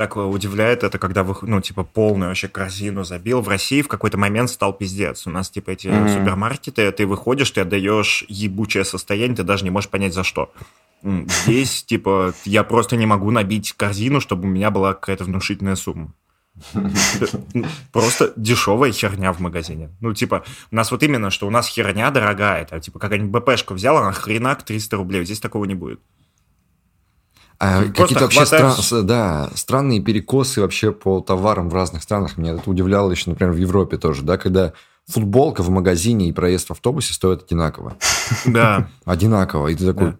Так удивляет это, когда вы, ну, типа, полную вообще корзину забил. В России в какой-то момент стал пиздец. У нас, типа, эти mm-hmm. супермаркеты, ты выходишь, ты отдаешь ебучее состояние, ты даже не можешь понять, за что. Здесь, типа, я просто не могу набить корзину, чтобы у меня была какая-то внушительная сумма. Просто дешевая херня в магазине. Ну, типа, у нас вот именно, что у нас херня дорогая. Это, типа, какая-нибудь БПшка взяла, она хренак 300 рублей. Здесь такого не будет. А какие-то вообще стра- да, странные перекосы вообще по товарам в разных странах. Меня это удивляло еще, например, в Европе тоже, да, когда футболка в магазине и проезд в автобусе стоят одинаково. Да. Одинаково. И ты такой,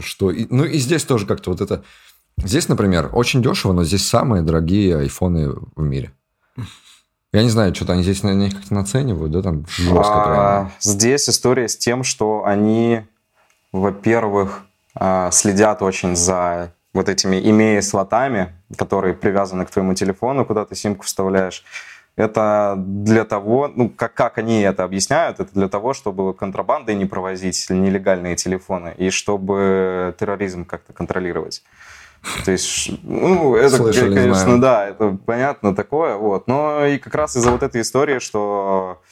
что? ну и здесь тоже как-то вот это... Здесь, например, очень дешево, но здесь самые дорогие айфоны в мире. Я не знаю, что-то они здесь на них как-то наценивают, да, там жестко а, Здесь история с тем, что они, во-первых, следят очень за вот этими имея слотами, которые привязаны к твоему телефону, куда ты симку вставляешь. это для того, ну, как, как они это объясняют, это для того, чтобы контрабандой не провозить нелегальные телефоны и чтобы терроризм как-то контролировать. То есть, ну, это, Слышали, конечно, да, это понятно такое, вот. Но и как раз из-за вот этой истории, что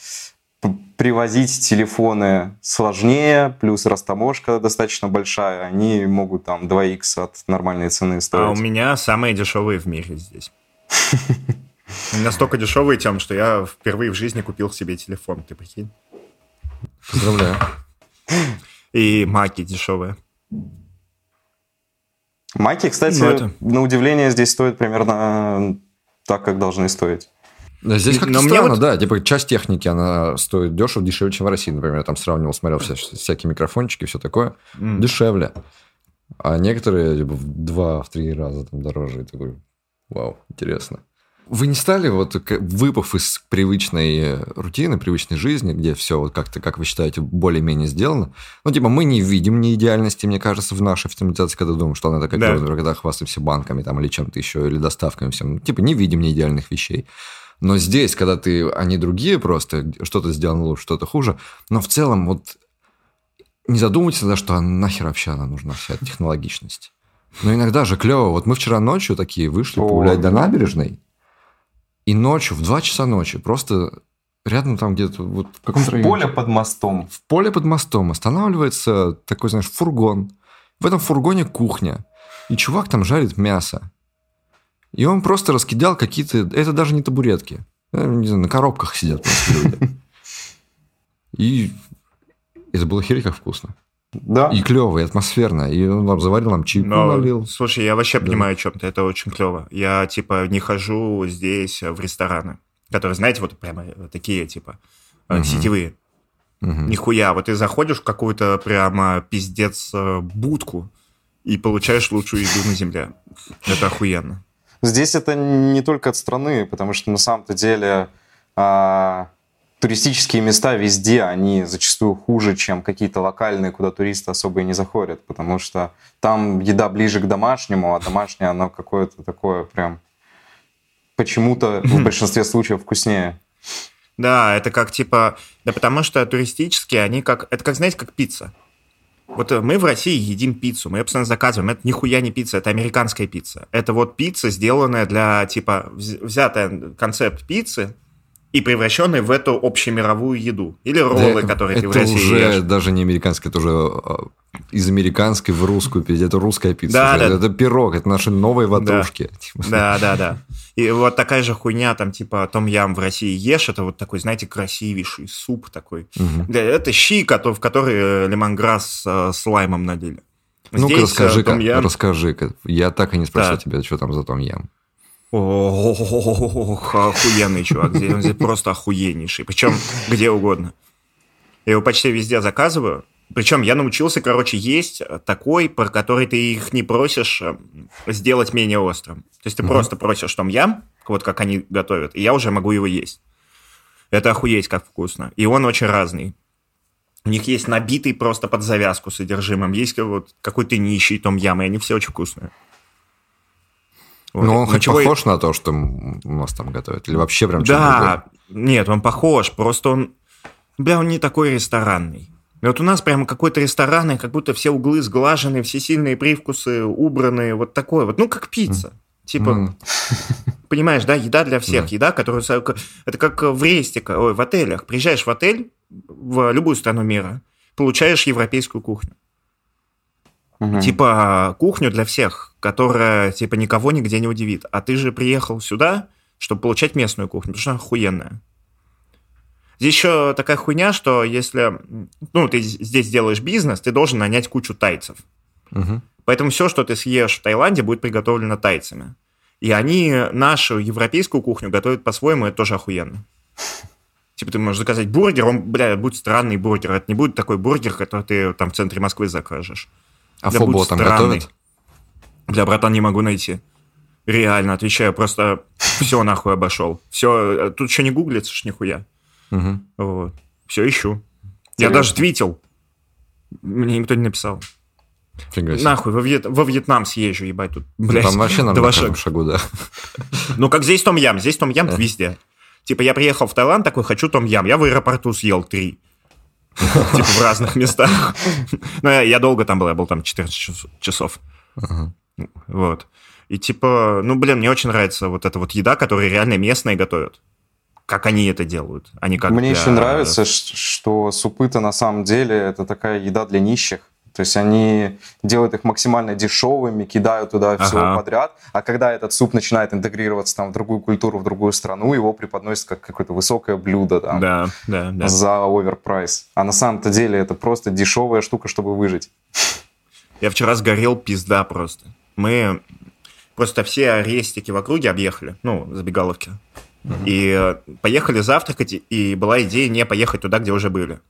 привозить телефоны сложнее, плюс растаможка достаточно большая, они могут там 2х от нормальной цены стоить. А у меня самые дешевые в мире здесь. Настолько дешевые, тем, что я впервые в жизни купил себе телефон, ты прикинь. Поздравляю. И маки дешевые. Маки, кстати, Ну, это- на удивление здесь стоят примерно так, как должны стоить. Здесь как-то странно, вот- да. Типа часть техники, она стоит дешево, дешевле, чем в России. Например, я там сравнивал, смотрел вся- всякие микрофончики, все такое. М. Дешевле. А некоторые типа, в два, в три раза там дороже. И такой, вау, интересно. Вы не стали, вот выпав из привычной рутины, привычной жизни, где все вот как-то, как вы считаете, более-менее сделано? Ну, типа, мы не видим неидеальности, мне кажется, в нашей автоматизации, когда думаем, что она такая, Да. когда хвастаемся банками там или чем-то еще, или доставками всем. Ну, Типа, не видим неидеальных вещей. Но здесь, когда ты, они другие просто, что-то сделано лучше, что-то хуже, но в целом вот не задумывайтесь тогда, что а нахер вообще она нужна, вся эта технологичность. Но иногда же клево. Вот мы вчера ночью такие вышли О. погулять до набережной, и ночью, в 2 часа ночи, просто рядом там где-то, вот в каком-то районе. Поле под мостом. В поле под мостом останавливается такой, знаешь, фургон. В этом фургоне кухня. И чувак там жарит мясо. И он просто раскидал какие-то... Это даже не табуретки. Э, Не знаю, на коробках сидят просто люди. И это было херень как вкусно. Да. И клево, и атмосферно. И он там заварил нам чайку, Но, налил. слушай, я вообще Да. понимаю о чем ты, это очень клево. Я, типа, не хожу здесь в рестораны, которые, знаете, вот прямо такие, типа, Мгм. сетевые. Мгм. Нихуя, вот ты заходишь в какую-то прямо пиздец э, будку и получаешь лучшую еду на земле. Это охуенно. Здесь это не только от страны, потому что на самом-то деле а, туристические места везде, они зачастую хуже, чем какие-то локальные, куда туристы особо и не заходят, потому что там еда ближе к домашнему, а домашнее оно какое-то такое прям почему-то в большинстве случаев вкуснее. Да, это как типа... Да потому что туристические, они как... Это как, знаете, как пицца. Вот э, мы в России едим пиццу, мы ее постоянно заказываем. Это нихуя не пицца, это американская пицца. Это вот пицца, сделанная для, типа, вз- взятая концепт пиццы и превращенная в эту общемировую еду. Или роллы, Да, которые ты в России уже ешь. даже не американская, это уже а, из американской в русскую перейти. Это русская пицца. Да, уже. да. Это пирог, это наши новые ватрушки. Да, да, да. И вот такая же хуйня, там, типа, том ям в России ешь, это вот такой, знаете, красивейший суп такой. Да, это щи, в который лемонграсс э, с лаймом надели. Ну-ка, э, расскажи-ка, расскажи-ка. Я так и не спросил Да. тебя, что там за том ям. Ох, охуенный чувак. Здесь, он здесь просто охуеннейший. Причем где угодно. Я его почти везде заказываю. Причем я научился, короче, есть такой, про который ты их не просишь э, сделать менее острым. То есть ты Мгм. просто просишь том ям, вот как они готовят, и я уже могу его есть. Это охуеть как вкусно. И он очень разный. У них есть набитый просто под завязку содержимым, есть вот какой-то нищий том ям, и они все очень вкусные. Вот. Но он Ну, хоть чего я- похож на то, что у нас там готовят? Или вообще прям Да, нет, он похож, просто он, бля, он не такой ресторанный. И Вот у нас прямо какой-то ресторанный, как будто все углы сглажены, все сильные привкусы убраны, вот такое вот, ну как пицца. Типа, М. понимаешь, да, еда для всех, Да. еда, которую... Это как в рестика, ой, в отелях. Приезжаешь в отель в любую страну мира, получаешь европейскую кухню. Мгм. Типа кухню для всех, которая типа никого нигде не удивит. А ты же приехал сюда, чтобы получать местную кухню, потому что она охуенная. Здесь еще такая хуйня, что если ну, ты здесь делаешь бизнес, ты должен нанять кучу тайцев. Мгм. Поэтому все, что ты съешь в Таиланде, будет приготовлено тайцами. И они нашу европейскую кухню готовят по-своему, это тоже охуенно. Типа ты можешь заказать бургер, он, бля, будет странный бургер. Это не будет такой бургер, который ты там в центре Москвы закажешь. А Да фобо там странный. готовят? Бля, братан, не могу найти. Реально, отвечаю, просто все нахуй обошел. Все, тут еще не гуглится ж нихуя. Мгм. Вот. Все ищу. Я Интересно. даже твитил. Мне никто не написал. Фига себе. Нахуй, во, Вьет- во Вьетнам съезжу, ебать, тут, Ну, блядь. Там вообще нам два шага. шагу, да. Ну, как здесь том ям, здесь том ям Да. везде. Типа, я приехал в Таиланд, такой, хочу том ям. Я в аэропорту съел три. Типа, в разных местах. Ну, я долго там был, я был там 14 часов. Вот. И типа, ну, блин, мне очень нравится вот эта вот еда, которую реально местные готовят. Как они это делают, они как Мне для- еще нравится, что супы-то на самом деле это такая еда для нищих. То есть они делают их максимально дешевыми, кидают туда все Ага. подряд, а когда этот суп начинает интегрироваться там, в другую культуру, в другую страну, его преподносят как какое-то высокое блюдо там, Да, да, да. за оверпрайс. А на самом-то деле это просто дешевая штука, чтобы выжить. Я вчера сгорел пизда просто. Мы просто все арестики в округе объехали, ну, забегаловки. И э, поехали завтракать, и была идея не поехать туда, где уже были.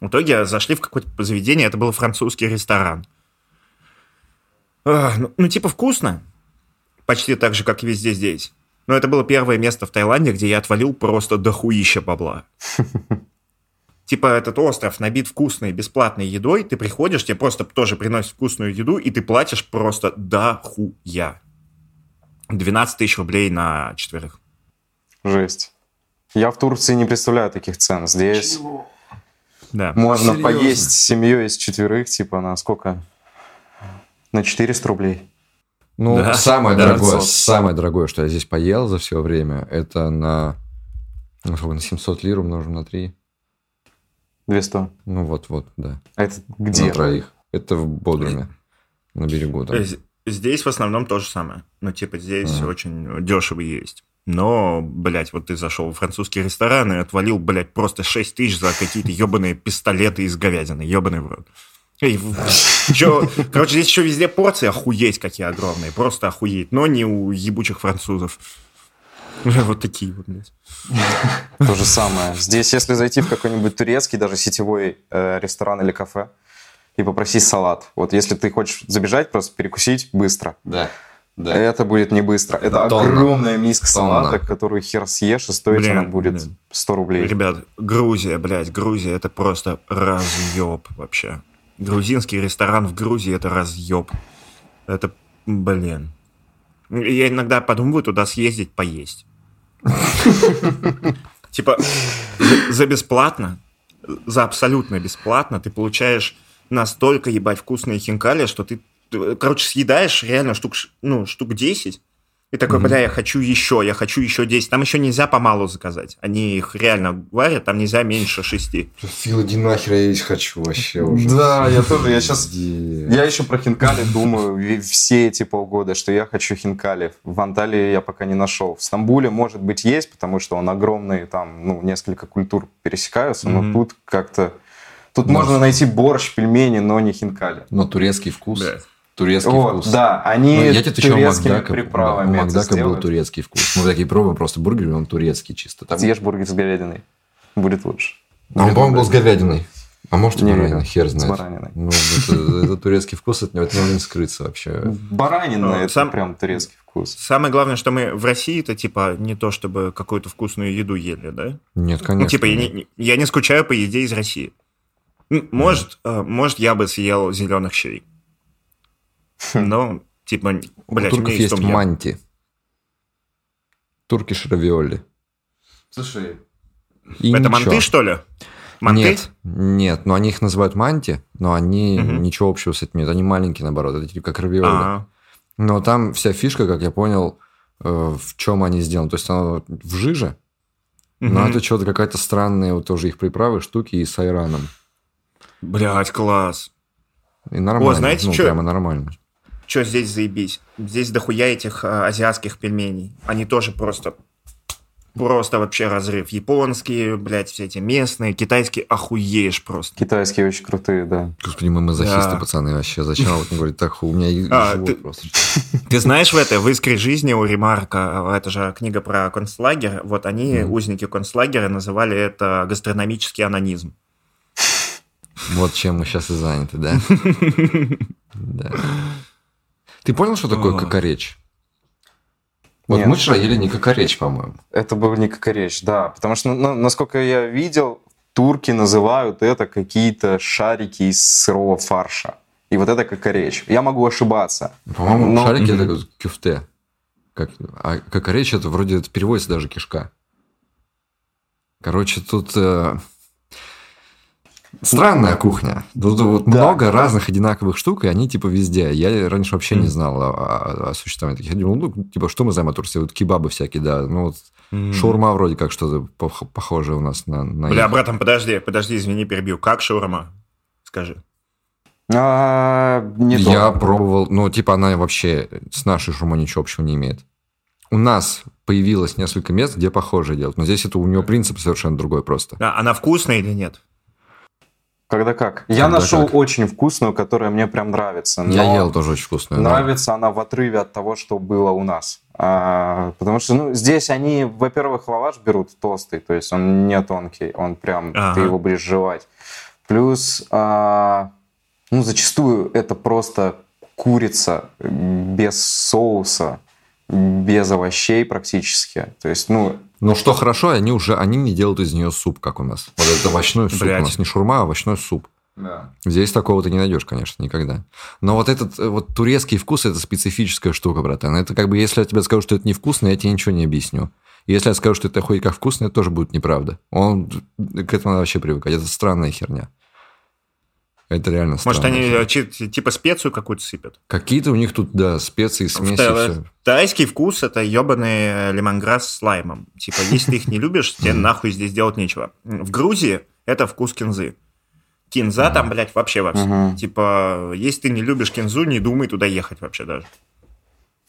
В итоге зашли в какое-то заведение, это был французский ресторан. Ну, ну, типа вкусно. Почти так же, как и везде здесь. Но это было первое место в Таиланде, где я отвалил просто дохуища бабла. Типа этот остров набит вкусной бесплатной едой, ты приходишь, тебе просто тоже приносят вкусную еду, и ты платишь просто дохуя. 12 тысяч рублей на четверых. Жесть. Я в Турции не представляю таких цен. Здесь Да. можно Серьезно? поесть с семьей из четверых, типа на сколько? На 400 рублей. Ну, Да, самое да, дорогое, 500. самое дорогое, что я здесь поел за все время, это на, ну, сколько, на 700 лир умножим на 3. 200. Ну, вот-вот, да. А это где? На троих. Это в Бодруме, на берегу. там. Э, Здесь в основном то же самое. Ну, типа, здесь Ага. очень дешево есть. Но, блядь, вот ты зашел в французский ресторан и отвалил, блядь, просто 6 тысяч за какие-то ебаные пистолеты из говядины. Ебаный в рот. Эй, в- чё- короче, здесь еще везде порции охуеть какие огромные. Просто охуеть. Но не у ебучих французов. Вот такие вот, блядь. То же самое. Здесь, если зайти в какой-нибудь турецкий, даже сетевой э, ресторан или кафе, и попросить салат. Вот если ты хочешь забежать, просто перекусить быстро. Да, да. Это будет не быстро. Это Тонна. огромная миска Тонна. салата, которую хер съешь, и стоить Блин, она будет блин. 100 рублей. Ребят, Грузия, блядь, Грузия это просто разъеб вообще. Грузинский ресторан в Грузии это разъеб. Это, блин. Я иногда подумываю туда съездить поесть. Типа, за- бесплатно, за абсолютно бесплатно ты получаешь настолько, ебать, вкусные хинкали, что ты, короче, съедаешь реально штук, ну, штук 10, и такой, бля, я хочу еще, я хочу еще 10. Там еще нельзя помалу заказать. Они их реально варят, там нельзя меньше шести. Фил, иди нахер, я есть хочу вообще уже. Да, я тоже, я Иди. Я еще про хинкали думаю все эти полгода, что я хочу хинкали. В Анталии я пока не нашел. В Стамбуле, может быть, есть, потому что он огромный, там, ну, несколько культур пересекаются, но тут как-то... Тут можно найти борщ, пельмени, но не хинкали. Но турецкий вкус. Турецкий Вот, вкус. да, они Ну, я тебе турецкими Макдака, приправами да, у это Макдака был турецкий вкус. Мы такие пробуем просто бургер, он турецкий чисто. Там... Съешь бургер с говядиной. Будет лучше. А он, по-моему, был с говядиной. А может, и баранина, хер С знает. бараниной. Ну, это, это турецкий вкус, от него от него не скрыться вообще. Баранина Ну, это сам- прям турецкий вкус. Самое главное, что мы в России-то, типа, не то чтобы какую-то вкусную еду ели, да? Нет, конечно. Ну, типа, я не, я не скучаю по еде из России. Может, э, может, я бы съел зеленых щей. Но, типа, У блядь, у турков есть есть манти. Туркиш равиоли. Слушай, И Это ничего. манты, что ли? Манты? Нет, нет, но они их называют манти, но они Мгм. ничего общего с этим нет. Они маленькие, наоборот, это типа как равиоли. А, Но там вся фишка, как я понял, э, в чем они сделаны. То есть оно в жиже, но мгм. это что-то какая-то странная вот тоже их приправы, штуки и с айраном. Блядь, класс. И нормально. знаете, ну, чё? прямо нормально. Что здесь заебись? Здесь дохуя этих э, азиатских пельменей. Они тоже просто... Просто вообще разрыв. Японские, блядь, все эти местные, китайские, охуеешь просто. китайские очень крутые, да. Господи, мы мазохисты, Да. пацаны, вообще. Зачем этом говорить? Так, у меня и А, живот ты- просто. Ты знаешь в это, в «Искре жизни» у Ремарка, это же книга про концлагерь, вот они, Мгм. узники концлагеря, называли это гастрономический анонизм. Вот чем мы сейчас и заняты, да? Да. Ты понял, что такое О. кокоречь? Вот Нет. мы вчера ели не кокоречь, по-моему. Это был не кокоречь, да. Потому что, ну, насколько я видел, турки называют это какие-то шарики из сырого фарша. И вот это кокоречь. Я могу ошибаться. По-моему, Но- шарики это Мгм. кюфте. Как, а кокоречь это вроде это переводится даже кишка. Короче, тут э, странная кухня. Тут вот Да. много разных одинаковых штук, и они типа везде. Я раньше вообще не знал о, о- о существовании таких. Я думал, ну, типа, что мы знаем о Турции? Вот кебабы всякие, да. Ну, вот шаурма вроде как что-то пох- похожее у нас на... на Бля, их. братан, подожди, подожди, извини, перебью. Как шаурма? Скажи. А, не Я то. пробовал, ну, типа, она вообще с нашей шаурмой ничего общего не имеет. У нас появилось несколько мест, где похожее делать, но здесь это у него принцип совершенно другой просто. А, она вкусная или нет? Когда как? Я Когда нашел как. очень вкусную, которая мне прям нравится. Я ел тоже очень вкусную. Нравится она в отрыве от того, что было у нас. А, потому что, ну, здесь они, во-первых, лаваш берут толстый, то есть он не тонкий, он прям, Ага. ты его будешь жевать. Плюс, а, ну, зачастую это просто курица без соуса, без овощей практически. То есть, ну, Но что хорошо, они уже они не делают из нее суп, как у нас. Вот это овощной суп. Блядь. У нас не шурма, а овощной суп. Здесь такого ты не найдешь, конечно, никогда. Но вот этот э, вот турецкий вкус это специфическая штука, братан. Это как бы если я тебе скажу, что это невкусно, я тебе ничего не объясню. И Если я скажу, что это хоть как вкусно, это тоже будет неправда. Он к этому надо вообще привыкать. Это странная херня. Это реально странно. Может, они э, чи- типа специю какую-то сыпят? Какие-то у них тут, да, специи, смеси, Та- все. Тайский вкус – это ебаный лемонграсс с лаймом. Типа, если ты их не любишь, тебе нахуй здесь делать нечего. В Грузии это вкус кинзы. Кинза там, блядь, вообще во всем. Типа, если ты не любишь кинзу, не думай туда ехать вообще даже.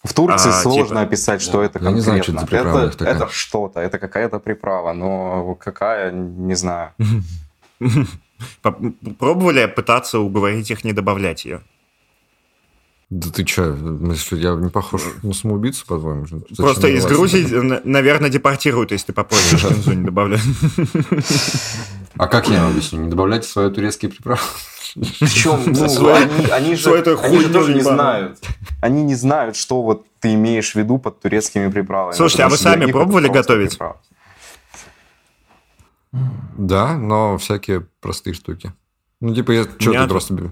В Турции А, сложно типа- описать, что это Я не конкретно. знаю, что это за приправа это, это что-то, это какая-то приправа, но какая, не знаю. Пробовали пытаться уговорить их не добавлять ее? Да ты че, я не похож на самоубийцу, по-твоему? Зачем Просто из Грузии, наверное, депортируют, если ты попросишь кинзу не добавлять. А как я объясню? Не добавляйте свои турецкие приправы. Причем, ну, они, они же, они тоже не знают. Они не знают, что вот ты имеешь в виду под турецкими приправами. Слушайте, а вы сами пробовали готовить? Да, но всякие простые штуки. Ну, типа, я, что ты просто бе-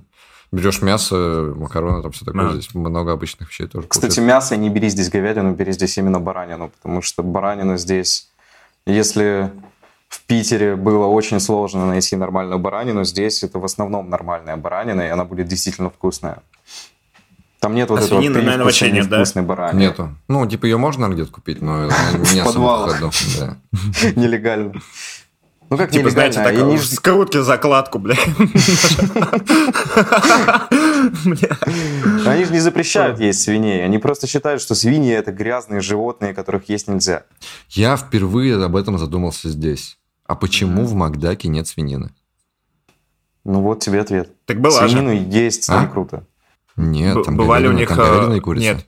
берешь мясо, макароны, там все такое. Да. Здесь много обычных вещей тоже. Кстати, получается. мясо не бери здесь говядину, бери здесь именно баранину, потому что баранину здесь, если в Питере было очень сложно найти нормальную баранину, здесь это в основном нормальная баранина, и она будет действительно вкусная. Там нет вот А этого свинины, наверное, привкуса вообще нет, да? баранины. Нету. Ну, типа, ее можно где-то купить, но не особо подвалах. в да. Нелегально. Ну как Типа, знаете, так Они в ж- скрутке закладку, бля. Они же не запрещают есть свиней. Они просто считают, что свиньи это грязные животные, которых есть нельзя. Я впервые об этом задумался здесь. А почему в Макдаке нет свинины? Ну вот тебе ответ. Так была же. Свинину есть, А? не круто. Нет, Б- там Бывали у них... там э, говядина и курица. Нет.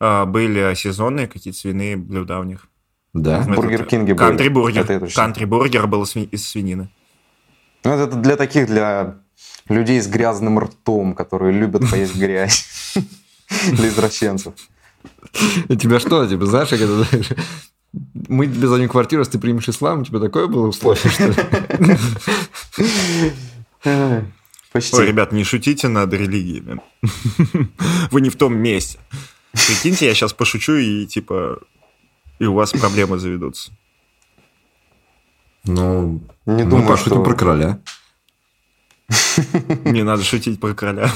А, Были сезонные какие-то свиные блюда у них. Да? Этот, Бургер Кинге были. Кантри бургер. Это я точно Кантри бургер был из свинины. Ну, это для таких, для людей с грязным ртом, которые любят поесть грязь. Для извращенцев. Тебя что, типа, знаешь, как это... знаешь, Мы тебе займем квартиру, если ты примешь ислам, у тебя такое было условие, что ли? Ой, Почти. ребят, не шутите над религиями. Вы не в том месте. Прикиньте, я сейчас пошучу и типа и у вас проблемы заведутся. Ну, Не мы думаю, пошутим что... про короля. Не надо шутить про короля.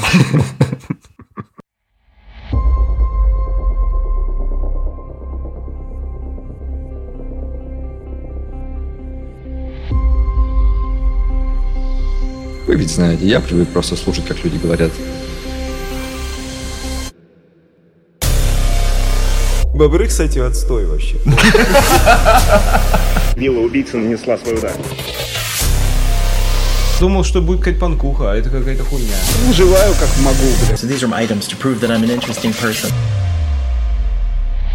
Вы ведь знаете, я привык просто слушать, как люди говорят. Бобры, кстати, отстой вообще. Вилла убийца нанесла свой удар. Думал, что будет какая-то панкуха, а это какая-то хуйня. Желаю как могу, блядь. So these are my items to prove that I'm an interesting person.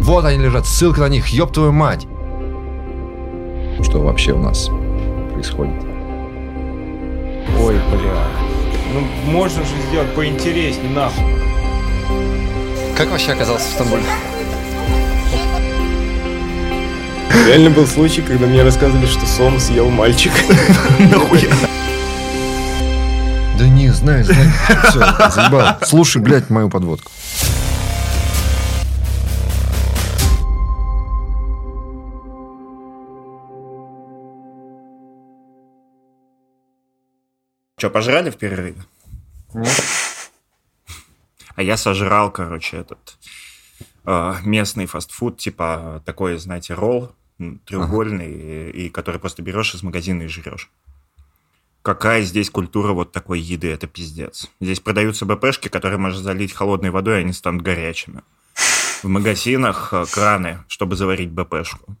Вот они лежат, ссылка на них, ёб твою мать! Что вообще у нас происходит? Ой, бля. Ну, можно же сделать поинтереснее, нахуй. Как вообще оказался в Стамбуле? Реально был случай, когда мне рассказывали, что сом съел мальчик. Нахуя? Да не, знаю, знаю. Все, заебал. Слушай, блядь, мою подводку. Что, пожрали в перерыве? Нет. А я сожрал, короче, этот э, местный фастфуд, типа такой, знаете, ролл треугольный, и, и который просто берешь из магазина и жрешь. Какая здесь культура вот такой еды, это пиздец. Здесь продаются БПшки, которые можно залить холодной водой, и они станут горячими. В магазинах э, краны, чтобы заварить БПшку.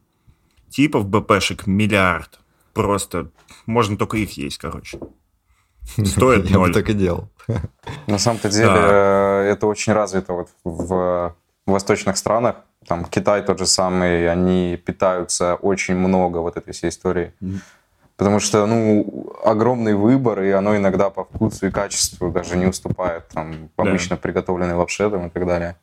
Типов БПшек миллиард. Просто можно только их есть, короче. Стоит Я бы ноль. так и делал. На самом-то деле Да. э, это очень развито вот в восточных странах. Там Китай тот же самый, они питаются очень много вот этой всей истории. Потому что, ну, огромный выбор, и оно иногда по вкусу и качеству даже не уступает там Да. обычно приготовленной лапше там, и так далее.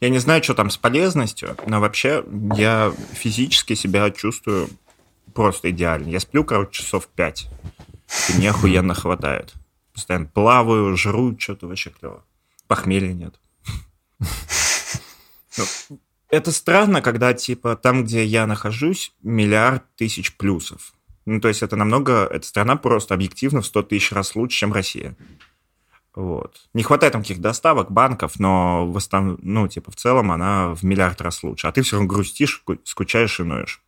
Я не знаю, что там с полезностью, но вообще я физически себя чувствую просто идеально. Я сплю, короче, часов пять. И мне охуенно хватает. Постоянно плаваю, жру, что-то вообще клево. Похмелья нет. Это странно, когда, типа, там, где я нахожусь, миллиард тысяч плюсов. Ну, то есть это намного... Эта страна просто объективно в 100 тысяч раз лучше, чем Россия. Вот. Не хватает там каких-то доставок, банков, но в основном, ну, типа, в целом она в миллиард раз лучше. А ты все равно грустишь, ку- скучаешь и ноешь.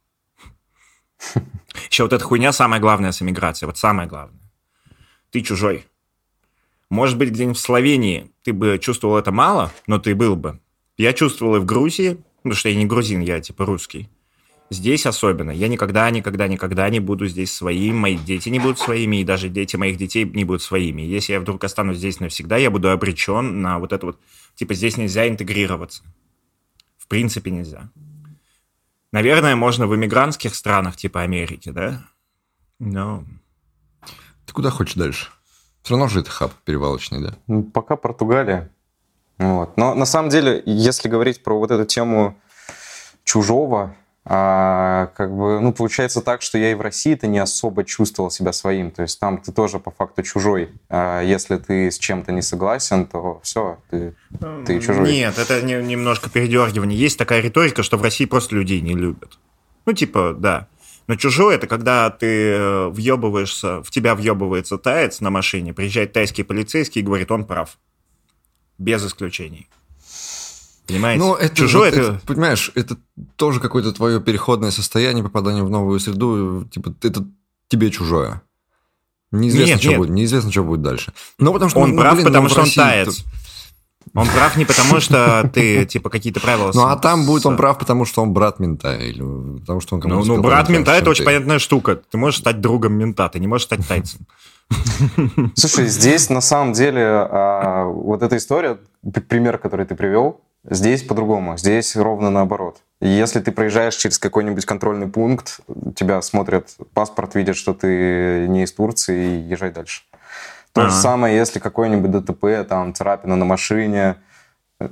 Еще вот эта хуйня самая главная с эмиграцией. Вот самое главное. Ты чужой. Может быть, где-нибудь в Словении ты бы чувствовал это мало, но ты был бы. Я чувствовал и в Грузии, потому что я не грузин, я типа русский. Здесь особенно. Я никогда, никогда, никогда не буду здесь своим, мои дети не будут своими, и даже дети моих детей не будут своими. Если я вдруг останусь здесь навсегда, я буду обречен на вот это вот... Типа здесь нельзя интегрироваться. В принципе нельзя. Наверное, можно в иммигрантских странах, типа Америки, да? Но... Ты куда хочешь дальше? Все равно же это хаб перевалочный, да? Ну, Пока Португалия. Вот. Но на самом деле, если говорить про вот эту тему чужого, а, как бы, ну, получается так, что я и в России-то не особо чувствовал себя своим. То есть там ты тоже по факту чужой. А если ты с чем-то не согласен, то все, ты, ты чужой. Нет, это не- немножко передергивание. Есть такая риторика, что в России просто людей не любят. Ну, типа, да. Но чужой это когда ты э, въебываешься, в тебя въебывается таец на машине, приезжает тайский полицейский и говорит, он прав. Без исключений. Понимаете? Ну, это, чужой это... это, понимаешь, это тоже какое-то твое переходное состояние, попадание в новую среду, типа, это тебе чужое. Неизвестно, Нет, что нет. будет, неизвестно, что будет дальше. Ну, потому что, Он ну, прав, блин, потому ну, что он тут- Он прав не потому, что ты, типа, какие-то правила... Ну, а там будет он прав, потому что он брат мента, или потому что он Ну, кому-то ну, сказал, брат «Ты мента это очень ты». понятная штука. Ты можешь стать другом мента, ты не можешь стать тайцем. Слушай, здесь на самом деле а, вот эта история, пример, который ты привел, здесь по-другому. Здесь ровно наоборот. Если ты проезжаешь через какой-нибудь контрольный пункт, тебя смотрят паспорт, видят, что ты не из Турции, и езжай дальше. То же Ага. самое, если какой-нибудь ДТП, там, царапина на машине,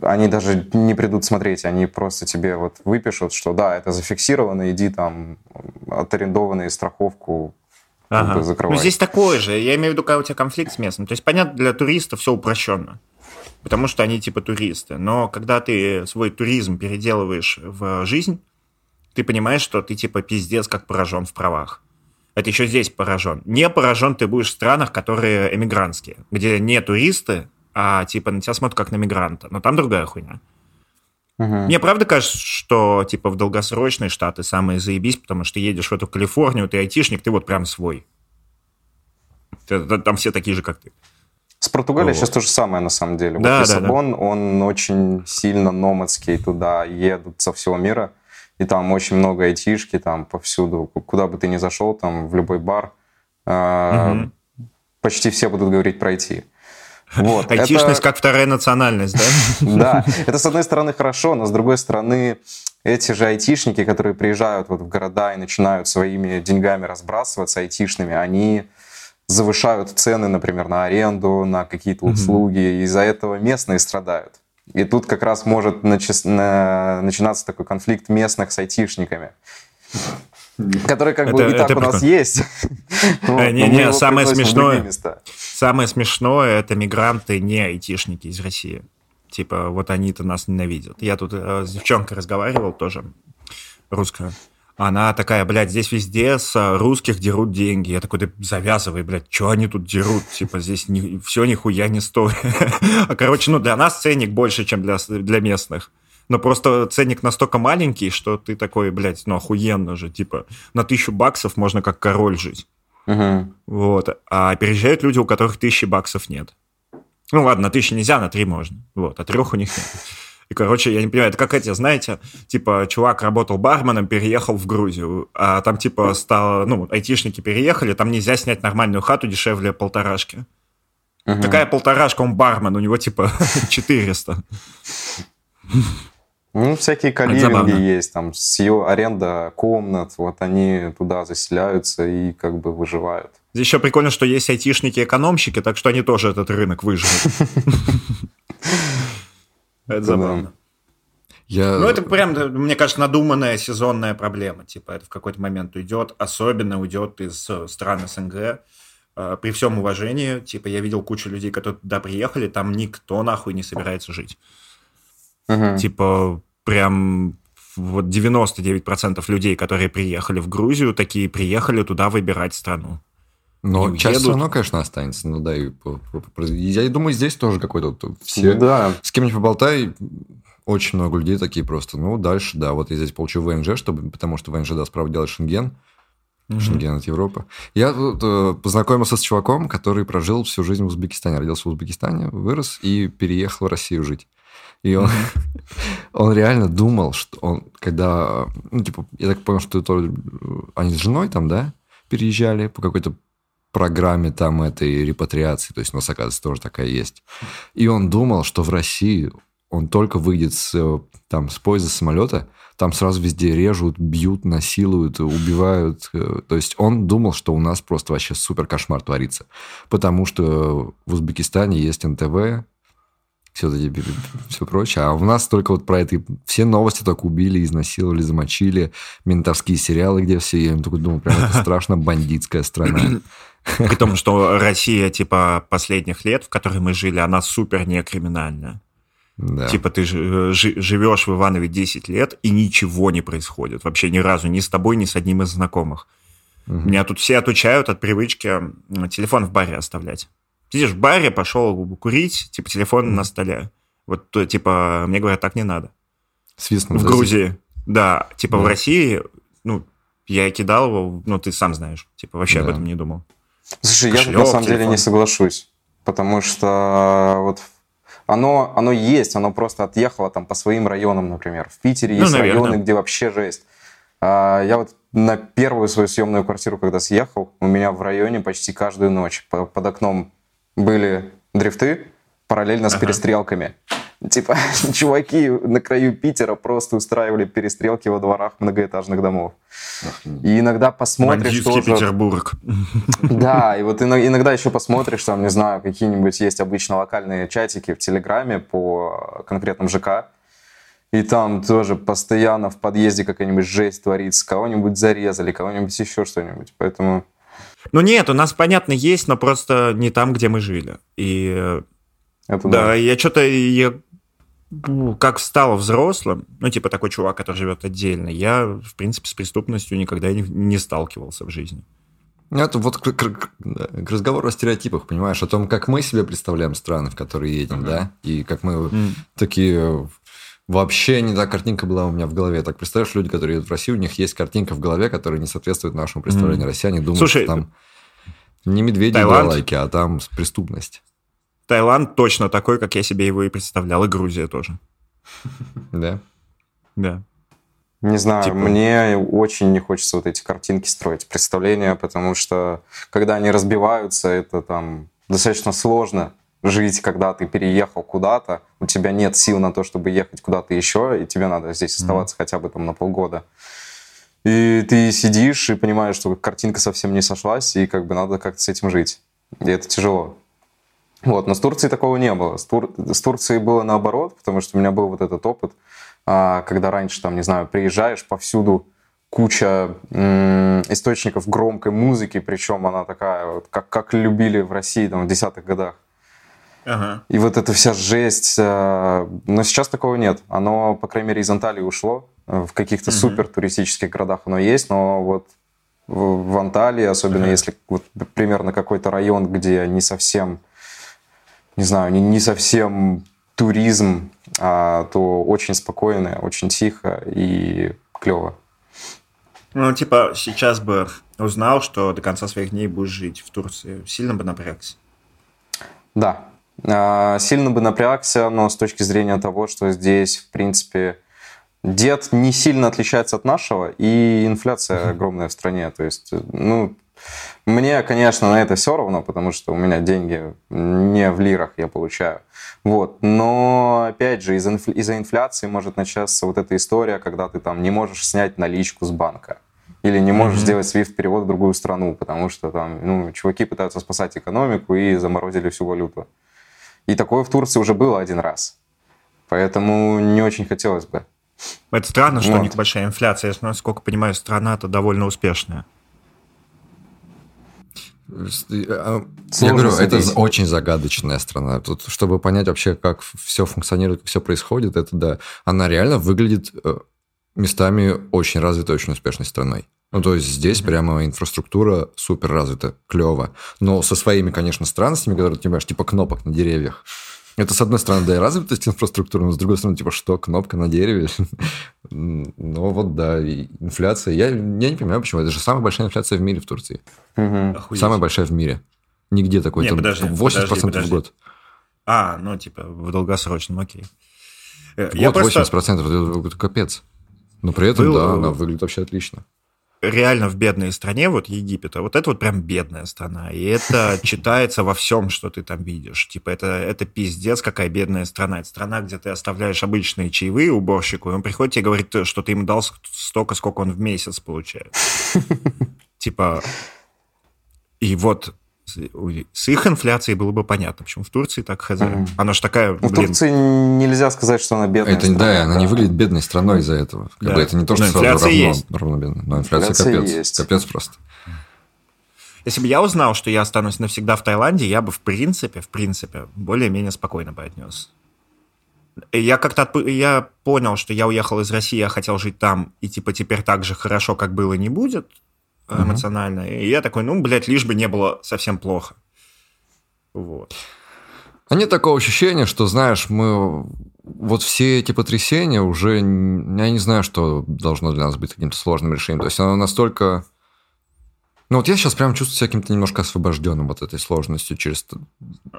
они даже не придут смотреть, они просто тебе вот выпишут, что да, это зафиксировано, иди там отарендованные страховку как бы Ага. закрывай. Ну, здесь такое же. Я имею в виду, когда у тебя конфликт с местным. То есть, понятно, для туристов все упрощенно. Потому что они типа туристы. Но когда ты свой туризм переделываешь в жизнь, ты понимаешь, что ты типа пиздец как поражен в правах. Это еще здесь поражен. Не поражен ты будешь в странах, которые эмигрантские, где не туристы, а типа на тебя смотрят как на мигранта. Но там другая хуйня. Мгм. Мне правда кажется, что типа в долгосрочные штаты самые заебись, потому что едешь в эту Калифорнию, ты айтишник, ты вот прям свой. Ты- Там все такие же, как ты. С Португалией Вот. сейчас то же самое, на самом деле. Да, да, вот Лиссабон, он очень сильно номадский, туда едут со всего мира, и там очень много айтишки, там повсюду, куда бы ты ни зашел, там в любой бар, Мгм. почти все будут говорить про IT. Вот. Айтишность это- как вторая национальность, да? Да, это с одной стороны хорошо, но с другой стороны эти же айтишники, которые приезжают вот в города и начинают своими деньгами разбрасываться айтишными, они завышают цены, например, на аренду, на какие-то услуги, и из-за этого местные страдают. И тут как раз может начи- на- начинаться такой конфликт местных с айтишниками. Который как бы Это- и так это у нас прикольно. есть. Вот, но не, мы не, его самое смешное-. Самое смешное это мигранты, не айтишники из России. Типа, вот они-то нас ненавидят. Я тут э, с девчонкой разговаривал тоже, русская. Она такая, блядь, здесь везде с а, русских дерут деньги. Я такой, да завязывай, блядь, что они тут дерут? Типа здесь ни, все нихуя не стоит. а короче, ну для нас ценник больше, чем для, для местных. Но просто ценник настолько маленький, что ты такой, блядь, ну охуенно же. Типа на тысячу баксов можно как король жить. Мгм. Вот. А переезжают люди, у которых тысячи баксов нет. Ну ладно, на тысячи нельзя, на три можно. Вот, а трех у них нет. И, короче, я не понимаю, это как эти, знаете, типа, чувак работал барменом, переехал в Грузию, а там, типа, стало, ну, айтишники переехали, там нельзя снять нормальную хату дешевле полторашки. Мгм. Какая полторашка, он бармен, у него, типа, 400. Ну, всякие каливинги есть, там, с ее аренда комнат, вот они туда заселяются и как бы выживают. Здесь еще прикольно, что есть айтишники-экономщики, так что они тоже этот рынок выживут. Это забавно. Я... Ну, это прям, мне кажется, надуманная сезонная проблема. Типа, это в какой-то момент уйдет. Особенно уйдет из э, стран СНГ. Э, При всем уважении, типа, я видел кучу людей, которые туда приехали, там никто нахуй не собирается жить. Мгм. Типа, прям вот 99% людей, которые приехали в Грузию, такие приехали туда выбирать страну. Но и часть все равно, конечно, останется. Ну да, и я думаю, здесь тоже какой-то... вот Все... Ну да, С кем не поболтай, очень много людей такие просто. Ну, дальше, да, вот я здесь получу ВНЖ, чтобы, потому что ВНЖ даст право делать шенген. Шенген от Европы. Я тут, э, познакомился с чуваком, который прожил всю жизнь в Узбекистане. Родился в Узбекистане, вырос и переехал в Россию жить. И он, он реально думал, что он, когда... Ну, типа, я так понял, что то, ли, э, они с женой там, да, переезжали по какой-то программе там этой репатриации. То есть у нас, оказывается, тоже такая есть. И он думал, что в России он только выйдет с, э, там, с поезда, с самолета, там сразу везде режут, бьют, насилуют, убивают. Э, То есть он думал, что у нас просто вообще супер кошмар творится. Потому что в Узбекистане есть НТВ, все, все прочее. А у нас только вот про это... Все новости только убили, изнасиловали, замочили. Ментовские сериалы, где все... Я такой думал, прям это страшно бандитская страна. При том, что Россия, типа, последних лет, в которой мы жили, она супер некриминальная. Да. Типа ты жи- живешь в Иванове 10 лет, и ничего не происходит. Вообще ни разу, ни с тобой, ни с одним из знакомых. Мгм. Меня тут все отучают от привычки телефон в баре оставлять. Сидишь в баре, пошел курить, типа телефон на столе. Вот, то, типа, мне говорят, так не надо. Свистнул, В Грузии, да, типа в Да. России, ну, я кидал его, ну, ты сам знаешь, типа, вообще об Да. этом не думал. Слушай, я Кошелек, на самом деле телефон. не соглашусь, потому что вот оно, оно есть, оно просто отъехало там по своим районам, например. В Питере Ну, есть наверное. районы, где вообще жесть. А, Я вот на первую свою съемную квартиру, когда съехал, у меня в районе почти каждую ночь по- под окном были дрифты параллельно с Ага. перестрелками. Типа, чуваки на краю Питера просто устраивали перестрелки во дворах многоэтажных домов. И иногда посмотришь Бандитский тоже... Петербург. Да, и вот ино- иногда еще посмотришь, там, не знаю, какие-нибудь есть обычно локальные чатики в Телеграме по конкретным ЖК, и там тоже постоянно в подъезде какая-нибудь жесть творится, кого-нибудь зарезали, кого-нибудь еще что-нибудь. Поэтому Ну нет, у нас, понятно, есть, но просто не там, где мы жили. И это да, да. я что-то, я ну, как стало взрослым, ну, типа такой чувак, который живет отдельно, я, в принципе, с преступностью никогда не, не сталкивался в жизни. Ну, Это вот к, к- к- разговору о стереотипах, понимаешь, о том, как мы себе представляем страны, в которые едем, да, и как мы М. такие... Вообще не та картинка была у меня в голове. Так представляешь, люди, которые едут в Россию, у них есть картинка в голове, которая не соответствует нашему представлению М. Россияне думают, Слушай, что там не медведи и Таиланд? лайки, а там преступность. Таиланд точно такой, как я себе его и представлял, и Грузия тоже. Да? Да. Не знаю, Типа- мне очень не хочется вот эти картинки строить, представления, потому что когда они разбиваются, это там достаточно сложно жить, когда ты переехал куда-то, у тебя нет сил на то, чтобы ехать куда-то еще, и тебе надо здесь оставаться хотя бы там на полгода. И ты сидишь и понимаешь, что картинка совсем не сошлась, и как бы надо как-то с этим жить. И это тяжело. Вот, но с Турцией такого не было. С, Тур... с Турцией было наоборот, потому что у меня был вот этот опыт, а, когда раньше, там, не знаю, приезжаешь, повсюду куча м, источников громкой музыки, причем она такая, вот, как, как любили в России там, в десятых годах. Ага. И вот эта вся жесть. э, Но сейчас такого нет. Оно, по крайней мере, из Анталии ушло. В каких-то супер туристических городах оно есть, но вот в, Анталии, особенно если вот примерно какой-то район, где не совсем, не знаю, не, не совсем туризм, а, то очень спокойно, очень тихо и клево. Ну, типа, сейчас бы узнал, что до конца своих дней будешь жить в Турции, сильно бы напрягся? Да, сильно бы напрягся, но с точки зрения того, что здесь, в принципе, дед не сильно отличается от нашего, и инфляция огромная в стране. То есть, ну, мне, конечно, на это все равно, потому что у меня деньги не в лирах я получаю. Вот. Но, опять же, из-за инфля- из-за инфляции может начаться вот эта история, когда ты там не можешь снять наличку с банка. Или не можешь сделать SWIFT-перевод в другую страну, потому что там, ну, чуваки пытаются спасать экономику и заморозили всю валюту. И такое в Турции уже было один раз. Поэтому не очень хотелось бы. Это странно, что у Вот. них большая инфляция. Я, насколько понимаю, страна-то довольно успешная. Я Сложно говорю, это судить. очень загадочная страна. Тут, чтобы понять вообще, как все функционирует, как все происходит, это да, она реально выглядит э, местами очень развитой, очень успешной страной. Ну, то есть здесь прямо инфраструктура супер развита, клево. Но со своими, конечно, странностями, которые ты понимаешь, типа кнопок на деревьях. Это, с одной стороны, да, и развитость инфраструктуры, но с другой стороны, типа, что, кнопка на дереве? Ну, вот, да, и инфляция. Я, я не понимаю, почему. Это же самая большая инфляция в мире в Турции. Охуеть. Самая большая в мире. Нигде такой. Не, там подожди, 80% подожди, подожди. в год. А, ну, типа, в долгосрочном, окей. Э, Вот 80%, это, это капец. Но при этом, Был- да, она выглядит вообще отлично. Реально в бедной стране, вот Египет, а вот это вот прям бедная страна. И это читается во всем, что ты там видишь. Типа, это, это пиздец, какая бедная страна. Это страна, где ты оставляешь обычные чаевые уборщику, и он приходит тебе и говорит, что ты ему дал столько, сколько он в месяц получает. Типа, и вот с их инфляцией было бы понятно, почему в Турции так хз. Мгм. Она же такая, Ну, в блин, Турции нельзя сказать, что она бедная. это, страна, да, она не выглядит бедной страной из-за этого. Как Да. бы это не то, Но что сразу инфляция равно, есть. равно бедной. Но инфляция, Инфляция капец. есть. Капец просто. Если бы я узнал, что я останусь навсегда в Таиланде, я бы в принципе, в принципе, более-менее спокойно бы отнес. Я как-то отп- я понял, что я уехал из России, я хотел жить там, и типа теперь так же хорошо, как было, не будет эмоционально. И я такой, ну, блядь, лишь бы не было совсем плохо. Вот. А нет такого ощущения, что, знаешь, мы... Вот все эти потрясения уже... Я не знаю, что должно для нас быть каким-то сложным решением. То есть оно настолько... Ну вот я сейчас прям чувствую себя каким-то немножко освобожденным от этой сложностью. Через...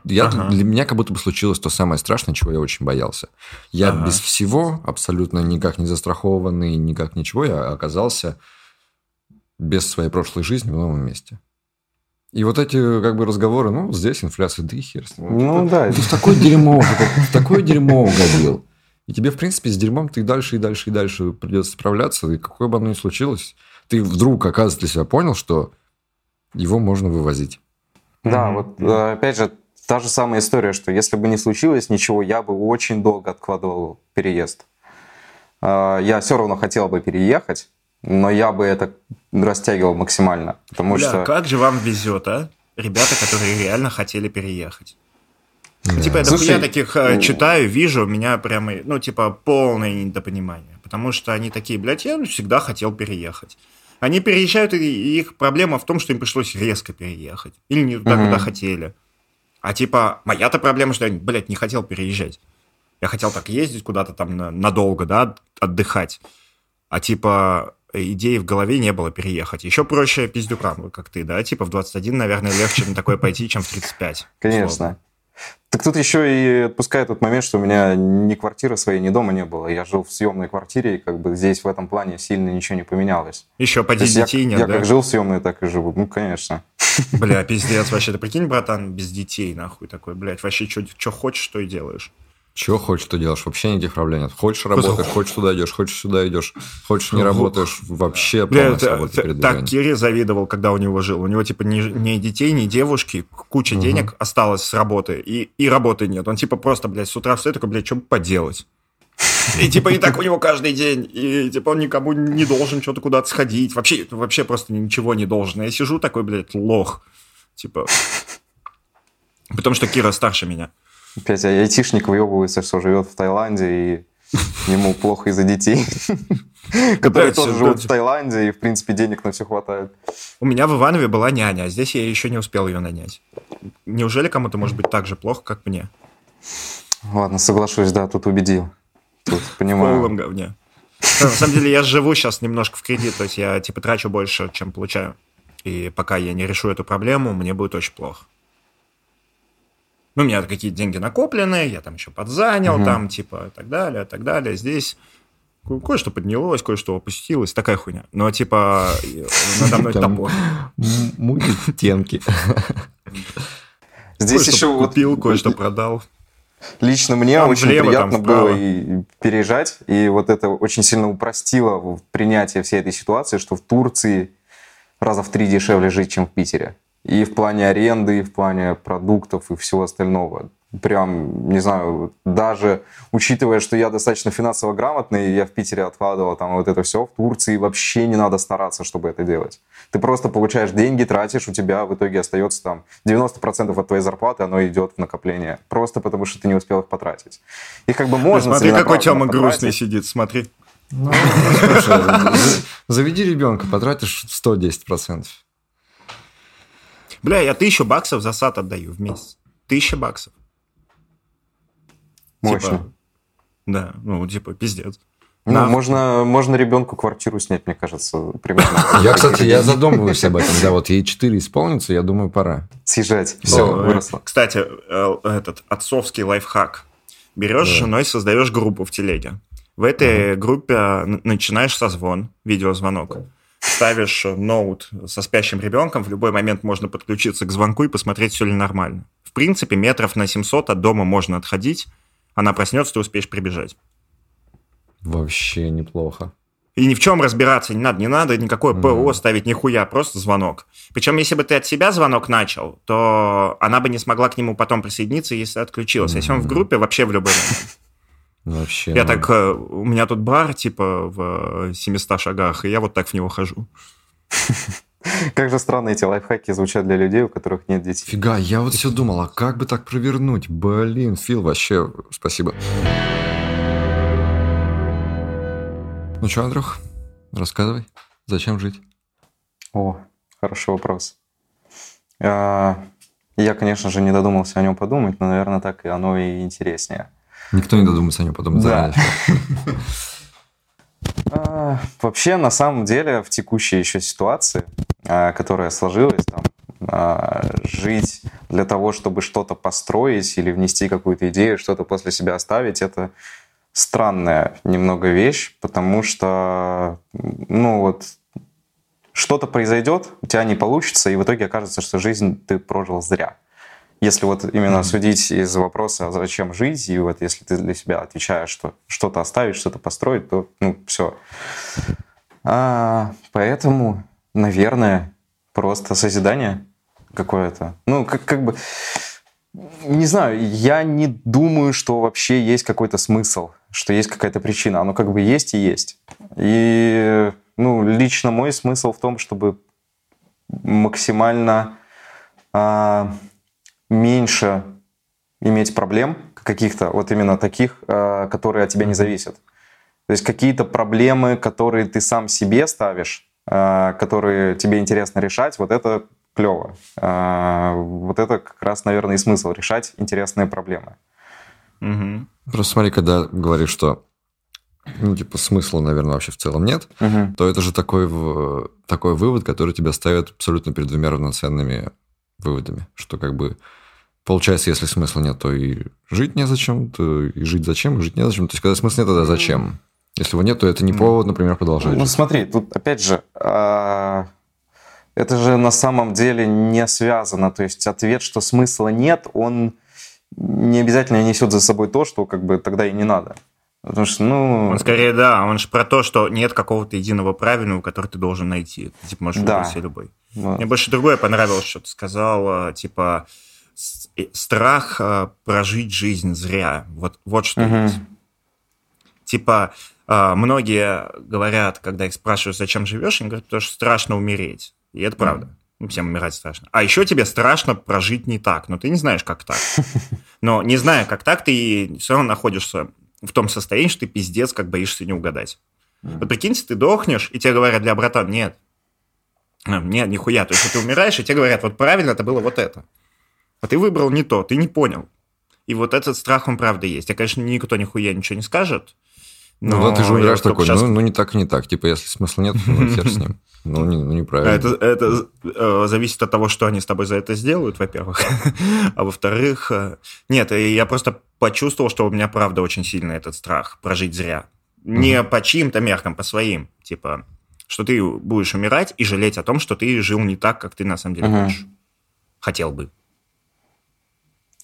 Я, Ага. Для меня как будто бы случилось то самое страшное, чего я очень боялся. Я Ага. без всего, абсолютно никак не застрахованный, никак ничего, я оказался без своей прошлой жизни в новом месте. И вот эти как бы разговоры, ну, здесь инфляция, да и хер с ним. Ну да, Ты в такое дерьмо в такое дерьмо угодил. И тебе, в принципе, с дерьмом ты дальше и дальше и дальше придется справляться. И какое бы оно ни случилось, ты вдруг, оказывается, для себя понял, что его можно вывозить. Да, вот э, опять же, та же самая история, что если бы не случилось ничего, я бы очень долго откладывал переезд. Э, Я все равно хотел бы переехать, но я бы это растягивал максимально, потому Бля, что... как же вам везет, а? Ребята, которые реально хотели переехать. Ну, Типа, я Слушай, дохуя таких э, ну- читаю, вижу, у меня прямо, ну, типа, полное недопонимание. Потому что они такие, блядь, я всегда хотел переехать. Они переезжают, и их проблема в том, что им пришлось резко переехать. Или не туда, Мгм. куда хотели. А типа, моя-то проблема, что я, блядь, не хотел переезжать. Я хотел так ездить куда-то там на- надолго, да, отдыхать. А типа, идеи в голове не было переехать. Еще проще пиздюкам, как ты, да? Типа в 21, наверное, легче на такое пойти, чем в 35. Конечно. условно. Так тут еще и отпускает тот момент, что у меня ни квартиры своей, ни дома не было. Я жил в съемной квартире, и как бы здесь в этом плане сильно ничего не поменялось. Еще То поди есть я, детей нет, я да? как жил в съемной, так и живу. Ну, конечно. Бля, пиздец, вообще, ты прикинь, братан, без детей, нахуй, такой, блядь, вообще, что хочешь, что и делаешь. Чего хочешь, что делаешь? Вообще никаких проблем нет. Хочешь работаешь, хочешь туда идешь, хочешь сюда идешь, хочешь не работаешь, вообще полная свобода передвижения. так Кире завидовал, когда у него жил. У него, типа, ни, ни детей, ни девушки, куча денег осталось с работы, и, и работы нет. Он, типа, просто, блядь, с утра встает, такой, блядь, что поделать? И, типа, и так у него каждый день. И, типа, он никому не должен что-то куда-то сходить. Вообще, вообще просто ничего не должен. Я сижу такой, блядь, лох. Типа... Потому что Кира старше меня. Опять айтишник выебывается, что живет в Таиланде, и ему плохо из-за детей, которые тоже живут в Таиланде, и, в принципе, денег на все хватает. У меня в Иванове была няня, а здесь я еще не успел ее нанять. Неужели кому-то может быть так же плохо, как мне? Ладно, соглашусь, да, тут убедил. Тут В понимаю. полном говне. На самом деле я живу сейчас немножко в кредит, то есть я типа трачу больше, чем получаю. И пока я не решу эту проблему, мне будет очень плохо. Ну, у меня какие-то деньги накоплены, я там еще подзанял, Мгм. там, типа, и так далее, и так далее. Здесь ко- кое-что поднялось, кое-что опустилось, такая хуйня. Но, типа, надо мной топор. м- Мутит тенки. Здесь еще вот купил, кое-что продал. Лично мне Там очень влево, приятно там было и переезжать, и вот это очень сильно упростило принятие всей этой ситуации, что в Турции раза в три дешевле жить, чем в Питере. И в плане аренды, и в плане продуктов, и всего остального. Прям, не знаю, даже учитывая, что я достаточно финансово грамотный, я в Питере откладывал там вот это все, в Турции вообще не надо стараться, чтобы это делать. Ты просто получаешь деньги, тратишь, у тебя в итоге остается там 90% от твоей зарплаты, оно идет в накопление. Просто потому, что ты не успел их потратить. Их как бы можно Смотри, какой Тёма потратить. грустный сидит, смотри. Ну, слушай, за- заведи ребенка, потратишь 110%. Бля, я тысячу баксов за сад отдаю в месяц. Тысяча баксов. Мощно. Типа, да, ну, типа, пиздец. Ну, Да. можно, можно ребенку квартиру снять, мне кажется, примерно. Я, кстати, я задумываюсь об этом. Да, вот ей 4 исполнится, я думаю, пора. Съезжать. Все, О, выросло. Кстати, э, этот отцовский лайфхак. Берешь с женой, создаешь группу в телеге. В этой группе н- начинаешь созвон, видеозвонок. Ставишь ноут со спящим ребенком, в любой момент можно подключиться к звонку и посмотреть, все ли нормально. В принципе, метров на 700 от дома можно отходить, она проснется, ты успеешь прибежать. Вообще неплохо. И ни в чем разбираться не надо, не надо никакое ПО ставить, нихуя, просто звонок. Причем, если бы ты от себя звонок начал, то она бы не смогла к нему потом присоединиться, если отключилась. Если он в группе, вообще в любой момент. Вообще. Я ну, так, э, у меня тут бар, типа, в э, 700 шагах, и я вот так в него хожу. Как же странно эти лайфхаки звучат для людей, у которых нет детей. Фига, я вот все думал, а как бы так провернуть? Блин, Фил, вообще спасибо. Ну что, Андрюх, рассказывай, зачем жить? О, хороший вопрос. А, Я, конечно же, не додумался о нем подумать, но, наверное, так и оно и интереснее. Никто не додумается о нем подумать Да. А, Вообще, на самом деле, в текущей еще ситуации, а, которая сложилась, там, а, жить для того, чтобы что-то построить или внести какую-то идею, что-то после себя оставить, это странная немного вещь, потому что, ну вот, что-то произойдет, у тебя не получится, и в итоге окажется, что жизнь ты прожил зря. Если вот именно судить из вопроса, а зачем жить, и вот если ты для себя отвечаешь, что что-то оставить, что-то построить, то, ну, все. поэтому, наверное, просто созидание какое-то. Ну, как, как бы, не знаю, я не думаю, что вообще есть какой-то смысл, что есть какая-то причина. Оно как бы есть и есть. И, ну, лично мой смысл в том, чтобы максимально а, меньше иметь проблем каких-то, вот именно таких, а, которые от тебя не зависят. То есть какие-то проблемы, которые ты сам себе ставишь, а, которые тебе интересно решать, вот это клево. А, Вот это как раз, наверное, и смысл решать интересные проблемы. Мгм. Просто смотри, когда говоришь, что ну, типа, смысла, наверное, вообще в целом нет, Мгм. то это же такой, такой вывод, который тебя ставит абсолютно перед двумя равноценными выводами. Что как бы получается, если смысла нет, то и жить незачем, то и жить зачем, и жить незачем. То есть, когда смысла нет, тогда зачем? Если его нет, то это не повод, например, продолжать. Ну жить. смотри, тут опять же, а, это же на самом деле не связано. То есть ответ, что смысла нет, он не обязательно несет за собой то, что как бы тогда и не надо. Потому что, ну... Он скорее, да, он же про то, что нет какого-то единого правильного, который ты должен найти. Ты, типа, можешь Да. выбрать любой. вот. Мне больше другое понравилось, что ты сказал, типа, э, страх э, прожить жизнь зря. Вот, вот что Мгм. есть. Типа, э, многие говорят, когда их спрашивают, зачем живешь, они говорят, потому что страшно умереть. И это правда. Ну, Всем умирать страшно. А еще тебе страшно прожить не так, но ты не знаешь, как так. Но не зная, как так, ты все равно находишься в том состоянии, что ты пиздец, как боишься не угадать. Вот прикиньте, ты дохнешь, и тебе говорят, для братан, нет. А, Нет, нихуя. То есть, ты умираешь, и тебе говорят, вот правильно это было вот это. А ты выбрал не то, ты не понял. И вот этот страх, он правда есть. Я, конечно, никто нихуя ничего не скажет. Ну но да, ты же умираешь такой, щас- ну, ну не так и не так. Типа, если смысла нет, ну хер с ним. Ну, не- ну, неправильно. Это, это э, зависит от того, что они с тобой за это сделают, во-первых. А во-вторых, э, нет, и я просто почувствовал, что у меня правда очень сильный этот страх прожить зря. Не по чьим-то меркам, по своим. Типа, что ты будешь умирать и жалеть о том, что ты жил не так, как ты на самом деле хочешь. Хотел бы.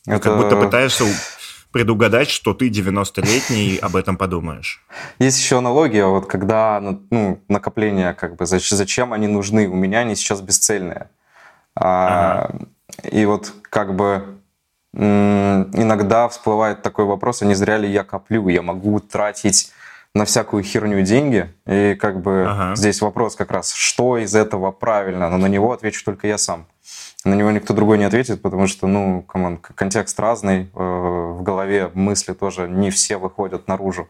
Это Как будто пытаешься предугадать, что ты 90-летний и об этом подумаешь. Есть еще аналогия, вот когда ну, накопления, как бы, зач- зачем они нужны? У меня они сейчас бесцельные. А, И вот как бы иногда всплывает такой вопрос, а не зря ли я коплю? Я могу тратить на всякую херню деньги, и как бы Ага. здесь вопрос как раз, что из этого правильно, но на него отвечу только я сам. На него никто другой не ответит, потому что, ну, come on, контекст разный, э, в голове мысли тоже не все выходят наружу.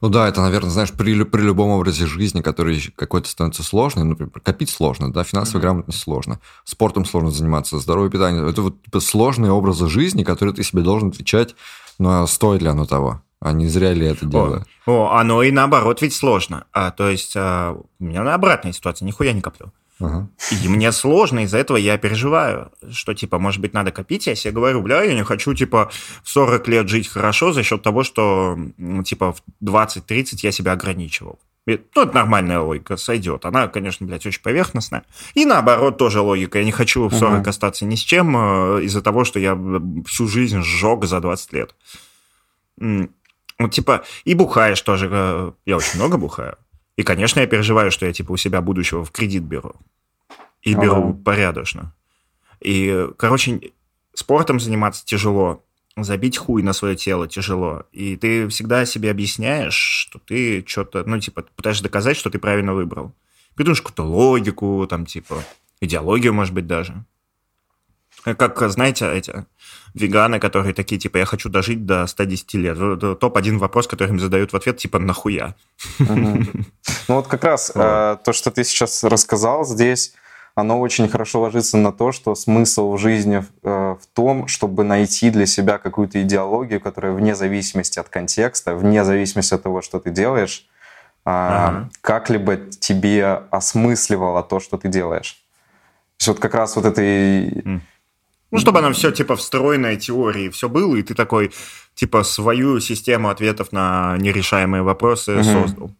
Ну да, это, наверное, знаешь, при, при любом образе жизни, который какой-то становится сложным, например, копить сложно, да, финансовая грамотность сложно, спортом сложно заниматься, здоровое питание. Это вот типа, сложные образы жизни, которые ты себе должен отвечать, ну а стоит ли оно того? А не зря ли это делаю? О, оно и наоборот ведь сложно. А, то есть а, у меня на обратная ситуация, нихуя не коплю. Ага. И мне сложно, из-за этого я переживаю, что, типа, может быть, надо копить. Я себе говорю, бля, я не хочу, типа, в 40 лет жить хорошо за счет того, что, м, типа, в 20-30 я себя ограничивал. И, Ну, это нормальная логика, сойдет. Она, конечно, блядь, очень поверхностная. И наоборот, тоже логика. Я не хочу в 40 Мгм. остаться ни с чем э, из-за того, что я э, всю жизнь сжег за 20 лет. Вот, типа, и бухаешь тоже. э, Я очень много бухаю. И, конечно, я переживаю, что я, типа, у себя будущего в кредит беру. И Ну беру порядочно. И, короче, спортом заниматься тяжело. Забить хуй на свое тело тяжело. И ты всегда себе объясняешь, что ты что-то, ну, типа, пытаешься доказать, что ты правильно выбрал. Придумаешь какую-то логику, там, типа, идеологию, может быть, даже. Как, знаете, эти веганы, которые такие, типа, я хочу дожить до 110 лет. Вот Топ-1 вопрос, который им задают в ответ, типа, нахуя? Ну вот как раз э, то, что ты сейчас рассказал здесь, оно очень хорошо ложится на то, что смысл в жизни э, в том, чтобы найти для себя какую-то идеологию, которая вне зависимости от контекста, вне зависимости от того, что ты делаешь, а, Ага. как-либо тебе осмысливало то, что ты делаешь. То есть вот как раз вот этой... Ну, чтобы она все, типа, встроенная теории, все было, и ты такой, типа, свою систему ответов на нерешаемые вопросы Мгм. создал.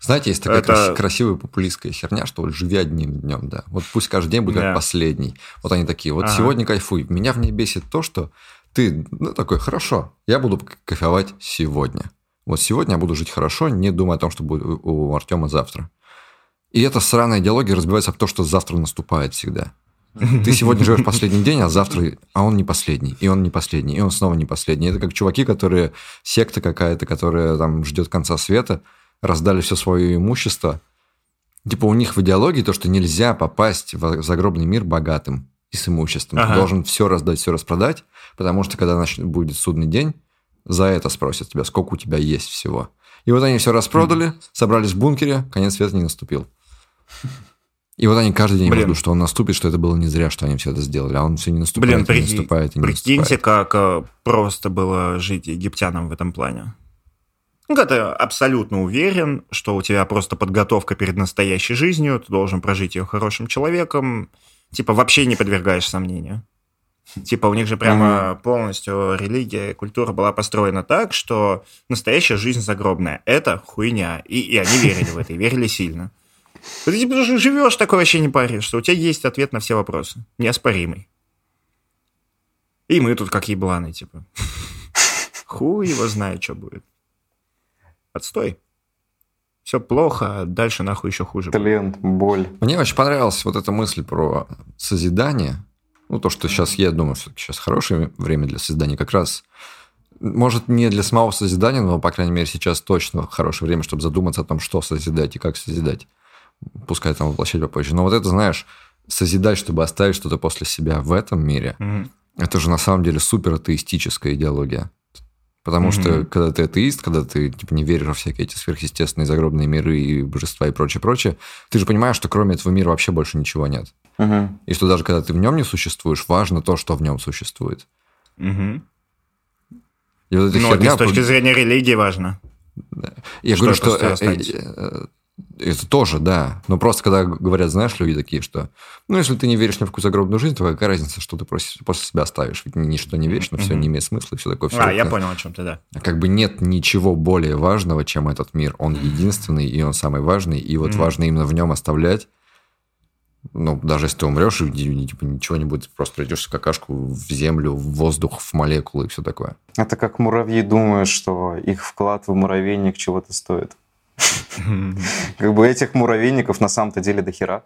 Знаете, есть такая Это- краси- красивая популистская херня, что вот живи одним днем, да. Вот пусть каждый день будет Да. как последний. Вот они такие, вот Ага. сегодня кайфуй. Меня в ней бесит то, что ты, ну, такой, хорошо, я буду кайфовать сегодня. Вот сегодня я буду жить хорошо, не думая о том, что будет у- у Артема завтра. И эта сраная идеология разбивается об то, что завтра наступает всегда. Ты сегодня живешь последний день, а завтра, а он не последний, и он не последний, и он снова не последний. Это как чуваки, которые, секта какая-то, которая там ждет конца света, раздали все свое имущество. Типа у них в идеологии то, что нельзя попасть в загробный мир богатым и с имуществом. Ты Ага. должен все раздать, все распродать, потому что когда будет судный день, за это спросят тебя, сколько у тебя есть всего. И вот они все распродали, собрались в бункере, конец света не наступил. И вот они каждый день Блин. ждут, что он наступит, что это было не зря, что они все это сделали, а он все не наступает, Блин, и не наступает, и не Прикиньте, наступает. как э, просто было жить египтянам в этом плане. Ну, когда ты абсолютно уверен, что у тебя просто подготовка перед настоящей жизнью, ты должен прожить ее хорошим человеком, типа вообще не подвергаешь сомнению. Типа у них же прямо полностью религия, культура была построена так, что настоящая жизнь загробная. Это хуйня. И, и они верили в это, и верили сильно. Ты типа, живешь такой вообще не паришь, что у тебя есть ответ на все вопросы. Неоспоримый. И мы тут как ебланы, типа. Хуй его знает, что будет. Отстой. Все плохо, а дальше нахуй еще хуже. будет. Талент, боль. Мне очень понравилась вот эта мысль про созидание. Ну, то, что сейчас, я думаю, что сейчас хорошее время для созидания. Как раз, может, не для самого созидания, но, по крайней мере, сейчас точно хорошее время, чтобы задуматься о том, что созидать и как созидать. Пускай там воплощать попозже. Но вот это, знаешь, созидать, чтобы оставить что-то после себя в этом мире, Мгм. это же на самом деле супер атеистическая идеология. Потому Мгм. что, когда ты атеист, когда ты типа, не веришь во всякие эти сверхъестественные загробные миры и божества и прочее, прочее, ты же понимаешь, что кроме этого мира вообще больше ничего нет. Мгм. И что даже когда ты в нем не существуешь, важно то, что в нем существует. Мгм. И вот эта Ну, это херня... с точки зрения религии важно. Я что говорю, что просто это тоже, да. Но просто когда говорят, знаешь, люди такие, что, ну, если ты не веришь ни в какую загробную жизнь, то какая разница, что ты после, после себя оставишь? Ведь ничто не вечно, все Мгм. не имеет смысла и все такое. всё А, я это- понял, о чем ты, да. А Как бы нет ничего более важного, чем этот мир. Он единственный, и он самый важный, и вот Мгм. важно именно в нем оставлять. Ну, даже если ты умрешь, и и, типа, ничего не будет, просто придешь в какашку в землю, в воздух, в молекулы и все такое. Это как муравьи думают, что их вклад в муравейник чего-то стоит. Как бы этих муравейников на самом-то деле до хера.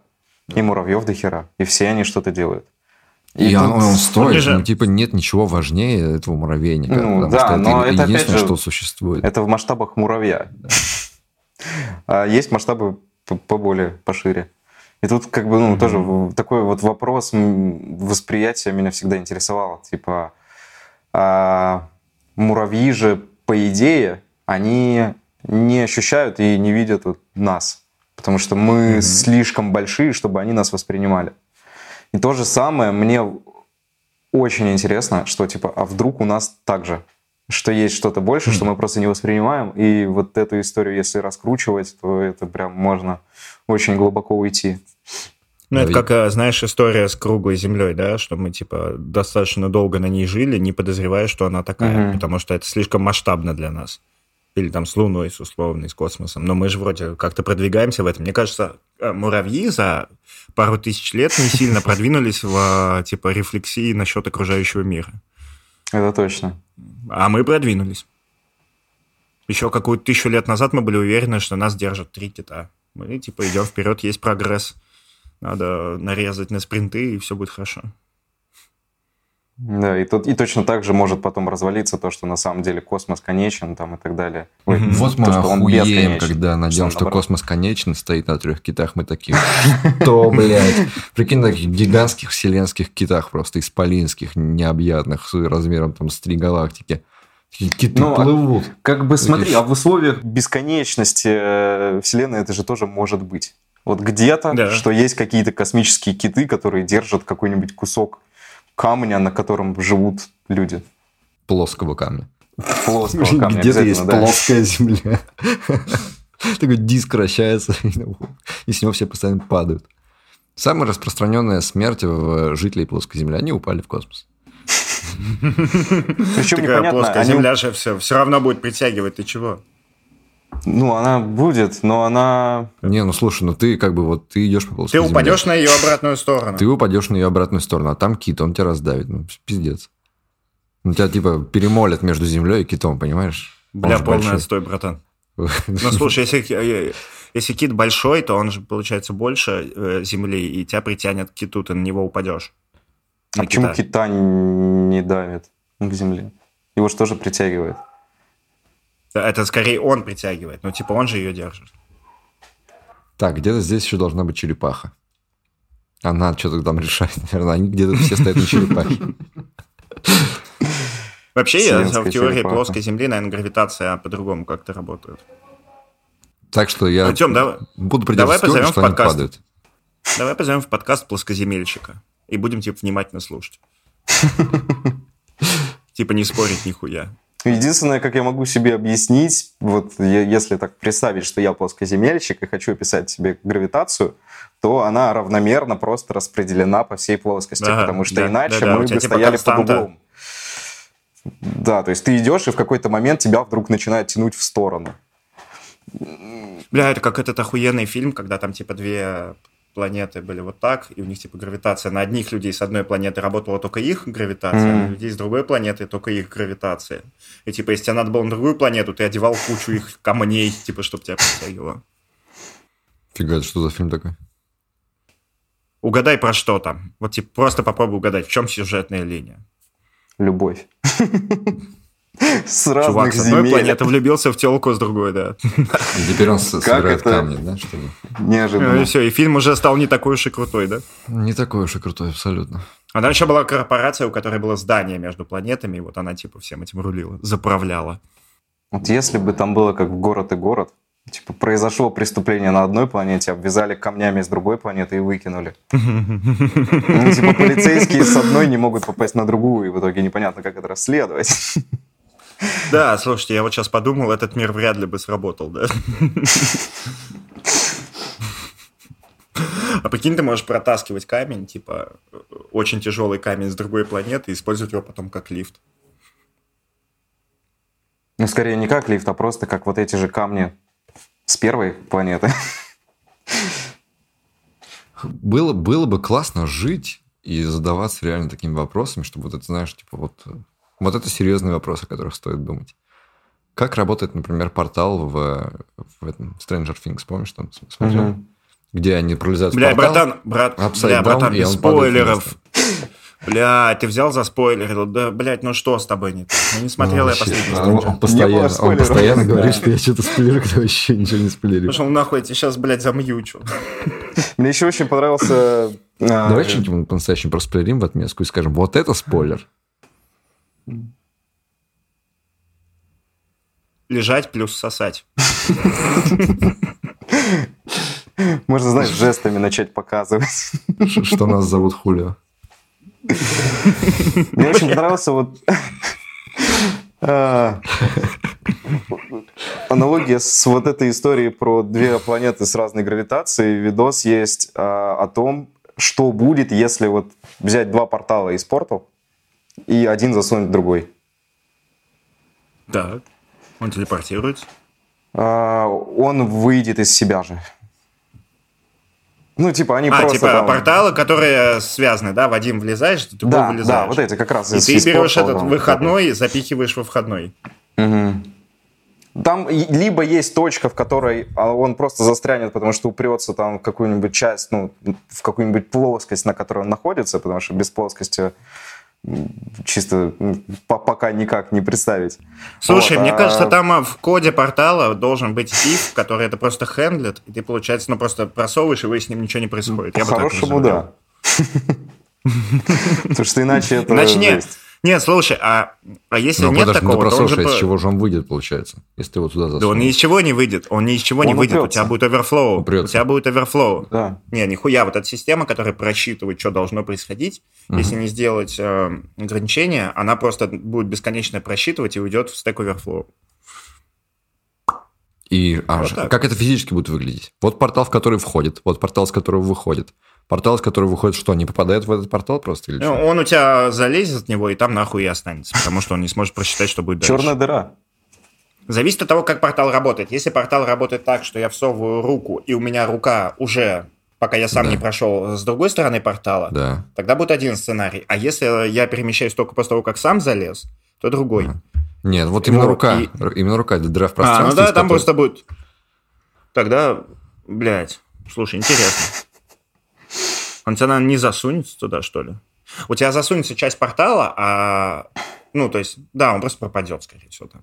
И муравьев до хера. И все они что-то делают. И, тут- он, он стоит, ну, типа, нет ничего важнее этого муравейника. Ну, потому да, что это но это единственное, же- что существует. Это в масштабах муравья. А есть масштабы поболее, пошире. И тут как бы, ну, тоже в- такой вот вопрос восприятия меня всегда интересовал. Типа, а, муравьи же, по идее, они не ощущают и не видят вот нас. Потому что мы слишком большие, чтобы они нас воспринимали. И то же самое мне очень интересно, что типа, а вдруг у нас так же? Что есть что-то больше, что мы просто не воспринимаем. И вот эту историю, если раскручивать, то это прям можно очень глубоко уйти. Ну, это как, э, знаешь, история с круглой землей, да, что мы, типа, достаточно долго на ней жили, не подозревая, что она такая, Мгм. потому что это слишком масштабно для нас. Или там с Луной, с условной, с космосом. Но мы же вроде как-то продвигаемся в этом. Мне кажется, э, муравьи за пару тысяч лет не сильно продвинулись в, э, типа, рефлексии насчет окружающего мира. Это точно. А мы продвинулись. Еще какую-то тысячу лет назад мы были уверены, что нас держат три кита. Мы, типа, идем вперед, есть прогресс. Надо нарезать на спринты, и все будет хорошо. Да, и, тут, и точно так же может потом развалиться то, что на самом деле космос конечен там, и так далее. Ой, Мгм. Вот мы то, охуеем, когда найдем, Что что космос конечен, стоит на трех китах, мы такие, что, блядь? Прикинь, на таких гигантских вселенских китах просто, исполинских, необъятных, с размером там с три галактики. Киты Ну, а- плывут. Как бы смотри, а в условиях бесконечности э, Вселенной это же тоже может быть. Вот где-то, Да. что есть какие-то космические киты, которые держат какой-нибудь кусок камня, на котором живут люди. Плоского камня. Плоского камня Где-то есть да. плоская земля. Такой диск вращается, и с него все постоянно падают. Самая распространенная смерть в жителей плоской земли, они упали в космос. Причем Такая непонятно, плоская земля же все, все равно будет притягивать. Ты чего? Ну она будет, но она... Не, ну слушай, ну ты как бы вот ты идешь по Ты плоской земле. упадешь на ее обратную сторону. Ты упадешь на ее обратную сторону, а там кит, он тебя раздавит. Ну, пиздец. Ну, тебя типа перемолят между землей и китом, понимаешь? Он Бля, же полный большой. отстой, братан. Ну, слушай, если, э, если кит большой, то он же, получается, больше э, земли, и тебя притянет к киту, ты на него упадешь. А На почему кита. кита не давит к земле? Его же тоже притягивает. Это скорее он притягивает, ну, типа, он же ее держит. Так, где-то здесь еще должна быть черепаха. Она что-то там решает, наверное. Они где-то все стоят на черепахе. Вообще, я в теории плоской Земли, наверное, гравитация по-другому как-то работает. Так что я Артем, давай, буду давай теории, позовем что в подкаст. падают. давай позовем в подкаст плоскоземельщика и будем, типа, внимательно слушать. Типа, не спорить нихуя. Единственное, как я могу себе объяснить, вот если так представить, что я плоскоземельщик и хочу описать себе гравитацию, то она равномерно просто распределена по всей плоскости, Ага, потому что да, иначе да-да, у мы бы типа стояли под углом. Да, то есть ты идешь, и в какой-то момент тебя вдруг начинает тянуть в сторону. Бля, это как этот охуенный фильм, когда там, типа, две планеты были вот так, и у них, типа, гравитация. На одних людей с одной планеты работала только их гравитация, а на людей с другой планеты только их гравитация. И, типа, если тебе надо было на другую планету, ты одевал кучу их камней, типа, чтобы тебя притягивало. Фига, это что за фильм такой? Угадай, про что там. Вот, типа, просто попробуй угадать, в чем сюжетная линия. Любовь. С Чувак разных с одной земель. планеты влюбился в телку с другой, да. И теперь он собирает камни, да, что ли? Ну и Неожиданно. все, и фильм уже стал не такой уж и крутой, да? Не такой уж и крутой, абсолютно. А там еще была корпорация, у которой было здание между планетами, и вот она типа всем этим рулила, заправляла. Вот если бы там было как город и город, типа произошло преступление на одной планете, обвязали камнями с другой планеты и выкинули. Ну, типа полицейские с одной не могут попасть на другую, и в итоге непонятно, как это расследовать. Да, слушайте, я вот сейчас подумал, этот мир вряд ли бы сработал, да? А прикинь, ты можешь протаскивать камень, типа очень тяжелый камень с другой планеты, и использовать его потом как лифт. Ну, скорее не как лифт, а просто как вот эти же камни с первой планеты. Было, было бы классно жить и задаваться реально такими вопросами, чтобы вот это, знаешь, типа вот, вот это серьезные вопросы, о которых стоит думать. Как работает, например, портал в, в этом Stranger Things, помнишь, там смотрел? Мгм. Где они пролезают Бля, в портал? братан, брат, Upside бля, down, братан, и без спойлеров. Бля, ты взял за спойлеры. Да, блядь, ну что с тобой не так? Ну, не смотрел я Вообще, последний а он, он постоянно, он постоянно говорит, что я что-то спойлерю, когда вообще ничего не спойлерю. Пошел нахуй, я тебе сейчас, блядь, замьючу. Мне еще очень понравился... а, Давай что-нибудь по-настоящему проспойлерим в отместку и скажем, вот это спойлер. Лежать плюс сосать. Можно, знаешь, жестами начать показывать. Что нас зовут Хулио. Мне очень понравился вот а, аналогия с вот этой историей про две планеты с разной гравитацией. Видос есть а, о том, что будет, если вот взять два портала из портал и один засунуть в другой. Так. Он телепортируется. А, Он выйдет из себя же. Ну, типа, они А, просто типа там- порталы, которые связаны, да? В один влезаешь, в другой Да, вылезаешь. да, вот эти как раз И ты берешь этот да. выходной, запихиваешь во входной. Мгм. Там и- либо есть точка, в которой а, он просто застрянет, потому что упрется там в какую-нибудь часть, ну, в какую-нибудь плоскость, на которой он находится, потому что без плоскости чисто по- пока никак не представить. Слушай, Вот, мне а- кажется, там а, в коде портала должен быть if, который это просто хендлит, и ты, получается, ну просто просовываешь его, и с ним ничего не происходит. По-хорошему, да. Потому что иначе это Иначе нет. Нет, слушай, а, а если Ну, нет подожди, ну, такого, ты то он же... из чего же он выйдет, получается, если ты его туда Да он ни из чего не выйдет, он ни из чего не Он выйдет, у упрется. тебя будет overflow. У Упрется. тебя будет overflow. Да. Не, нихуя, вот эта система, которая просчитывает, что должно происходить, если не сделать э, ограничения, она просто будет бесконечно просчитывать и уйдет в stack overflow. И а, Вот так. как это физически будет выглядеть? Вот портал, в который входит, вот портал, с которого выходит. Портал, с которого выходит, что, не попадает в этот портал просто или Ну, что? Он у тебя залезет в него, и там нахуй и останется, потому что он не сможет просчитать, что будет дальше. Черная дыра. Зависит от того, как портал работает. Если портал работает так, что я всовываю руку, и у меня рука уже, пока я сам Да. не прошел, с другой стороны портала, Да. тогда будет один сценарий. А если я перемещаюсь только после того, как сам залез, то другой. Нет, вот именно рука. и- Именно рука, дыра в А, пространстве. ну да, там которой- просто будет... Тогда, блядь, слушай, интересно. Он тебя, наверное, не засунется туда, что ли? У тебя засунется часть портала, а... Ну, то есть, да, он просто пропадет, скорее всего, там.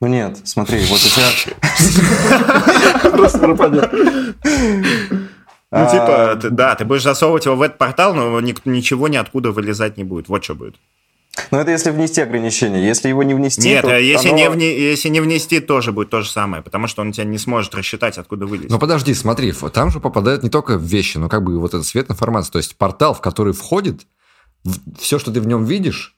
Ну нет, смотри, вот у тебя... Просто пропадет. Ну, А, типа, ты- да, ты будешь засовывать его в этот портал, но ни- ничего ниоткуда вылезать не будет. Вот что будет. Ну это если внести ограничение. Если его не внести, Нет, то а если, оно- не вне- если не внести, тоже будет то же самое, потому что он тебя не сможет рассчитать, откуда вылезет. Ну подожди, смотри, там же попадают не только вещи, но как бы вот этот свет информации. То есть портал, в который входит, все, что ты в нем видишь,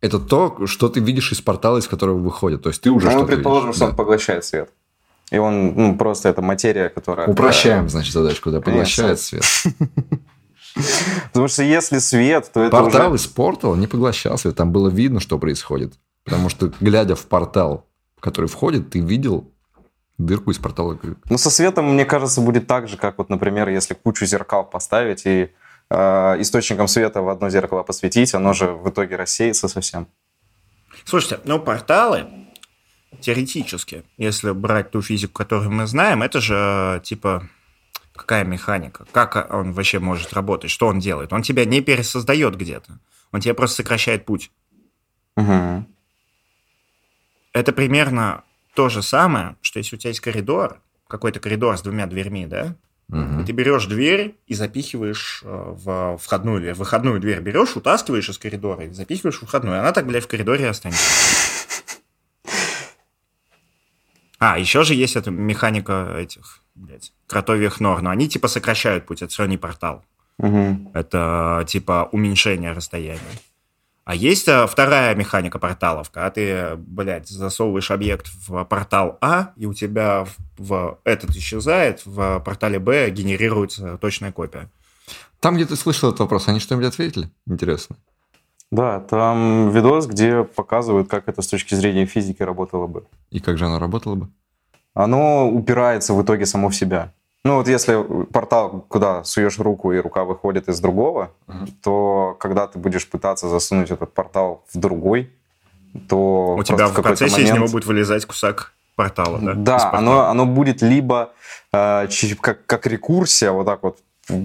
это то, что ты видишь из портала, из которого выходит. То есть ты уже Ну, мы что-то предположим, видишь. что Да. он поглощает свет. И он, ну, просто это материя, которая... Упрощаем, значит, задачку, да, поглощает свет. Потому что если свет, то это Портал уже... из портала не поглощал свет, там было видно, что происходит. Потому что, глядя в портал, в который входит, ты видел дырку из портала. Ну, со светом, мне кажется, будет так же, как вот, например, если кучу зеркал поставить и э, источником света в одно зеркало посветить, оно же в итоге рассеется совсем. Слушайте, ну порталы, теоретически, если брать ту физику, которую мы знаем, это же э, типа какая механика, как он вообще может работать, что он делает. Он тебя не пересоздает где-то, он тебе просто сокращает путь. Мгм. Это примерно то же самое, что если у тебя есть коридор, какой-то коридор с двумя дверьми, да, Мгм. И ты берешь дверь и запихиваешь э, в входную или выходную дверь. Берешь, утаскиваешь из коридора и запихиваешь в входную. Она так, блядь, в коридоре останется. А, еще же есть эта механика этих, блядь, кротовьих нор. Но они типа сокращают путь, это все не портал. Мгм. Это типа уменьшение расстояния. А есть а, вторая механика порталов, когда ты, блядь, засовываешь объект в портал А, и у тебя в, в этот исчезает, в портале Б генерируется точная копия. Там, где ты слышал этот вопрос, они что-нибудь ответили? Интересно. Да, там видос, где показывают, как это с точки зрения физики работало бы. И как же оно работало бы? Оно упирается в итоге само в себя. Ну вот если портал, куда суешь руку и рука выходит из другого, то когда ты будешь пытаться засунуть этот портал в другой, то У тебя в какой-то процессе из момент- него будет вылезать кусок портала, да? из Да, портала. оно, оно будет либо э, как, как рекурсия, вот так вот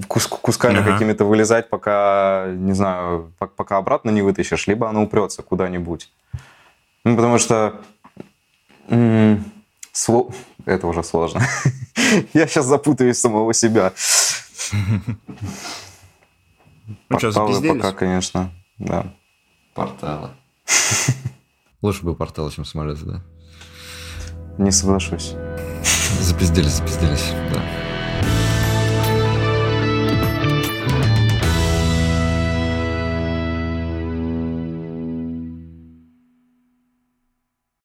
кус- кусками Ага. какими-то вылезать, пока, не знаю, пок- пока обратно не вытащишь, либо оно упрется куда-нибудь. Ну, потому что... сло- Это уже сложно. Я сейчас запутаюсь самого себя. Ну Порталы пока, конечно, да. Порталы. Лучше бы порталы, чем самолеты, да? Не соглашусь. Запизделись, запизделись, да.